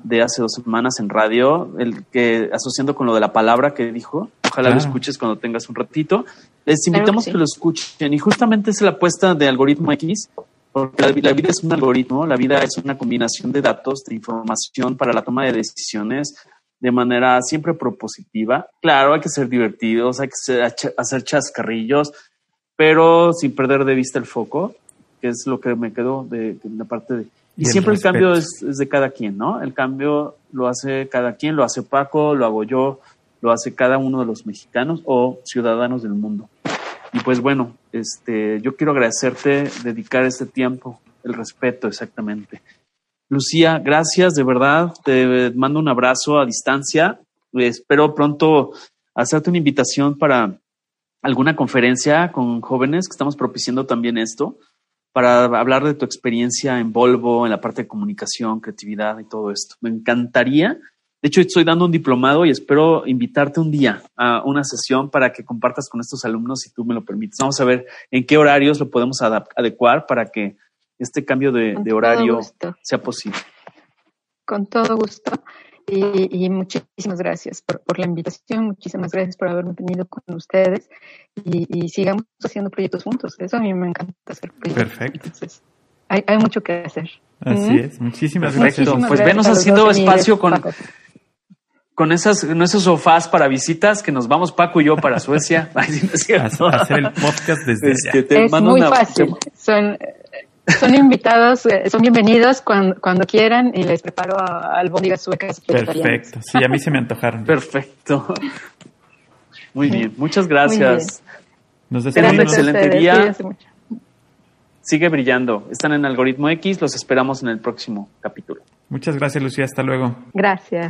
de hace dos semanas en radio, el que asociando con lo de la palabra que dijo. Ojalá lo escuches cuando tengas un ratito. Les invitamos que, lo escuchen. Y justamente es la apuesta de Algoritmo X porque la, vida es un algoritmo, la vida es una combinación de datos, de información para la toma de decisiones de manera siempre propositiva. Claro, hay que ser divertidos, hay que hacer chascarrillos, pero sin perder de vista el foco, que es lo que me quedó de, la parte de... Y, siempre el, cambio es, de cada quien, ¿no? El cambio lo hace cada quien, lo hace Paco, lo hago yo, lo hace cada uno de los mexicanos o ciudadanos del mundo. Y pues bueno, este, yo quiero agradecerte dedicar este tiempo, el respeto exactamente. Lucía, gracias, de verdad. Te mando un abrazo a distancia. Espero pronto hacerte una invitación para alguna conferencia con jóvenes que estamos propiciando también esto, para hablar de tu experiencia en Volvo, en la parte de comunicación, creatividad y todo esto. Me encantaría de hecho, estoy dando un diplomado y espero invitarte un día a una sesión para que compartas con estos alumnos si tú me lo permites. Vamos a ver en qué horarios lo podemos adecuar para que este cambio de, horario sea posible. Con todo gusto. Y, muchísimas gracias por, la invitación, muchísimas gracias por haberme tenido con ustedes y, sigamos haciendo proyectos juntos. Eso a mí me encanta hacer proyectos. Perfecto. hay, hay mucho que hacer. Así es, muchísimas gracias. pues venos haciendo espacio con, con esas, con esos sofás para visitas que nos vamos Paco y yo para Suecia. [LAUGHS] Ay, sí, no. A- a hacer el podcast desde Este, allá. te es mando muy una- fácil. Son, son invitados, eh, son bienvenidos cuando, cuando quieran y les preparo albóndigas suecas. Perfecto. Sí, a mí se me antojaron. [LAUGHS] Perfecto. Muy bien, muchas gracias. Nos Tengan un excelente día. Sigue brillando. Están en Algoritmo X. Los esperamos en el próximo capítulo. Muchas gracias, Lucía. Hasta luego. Gracias.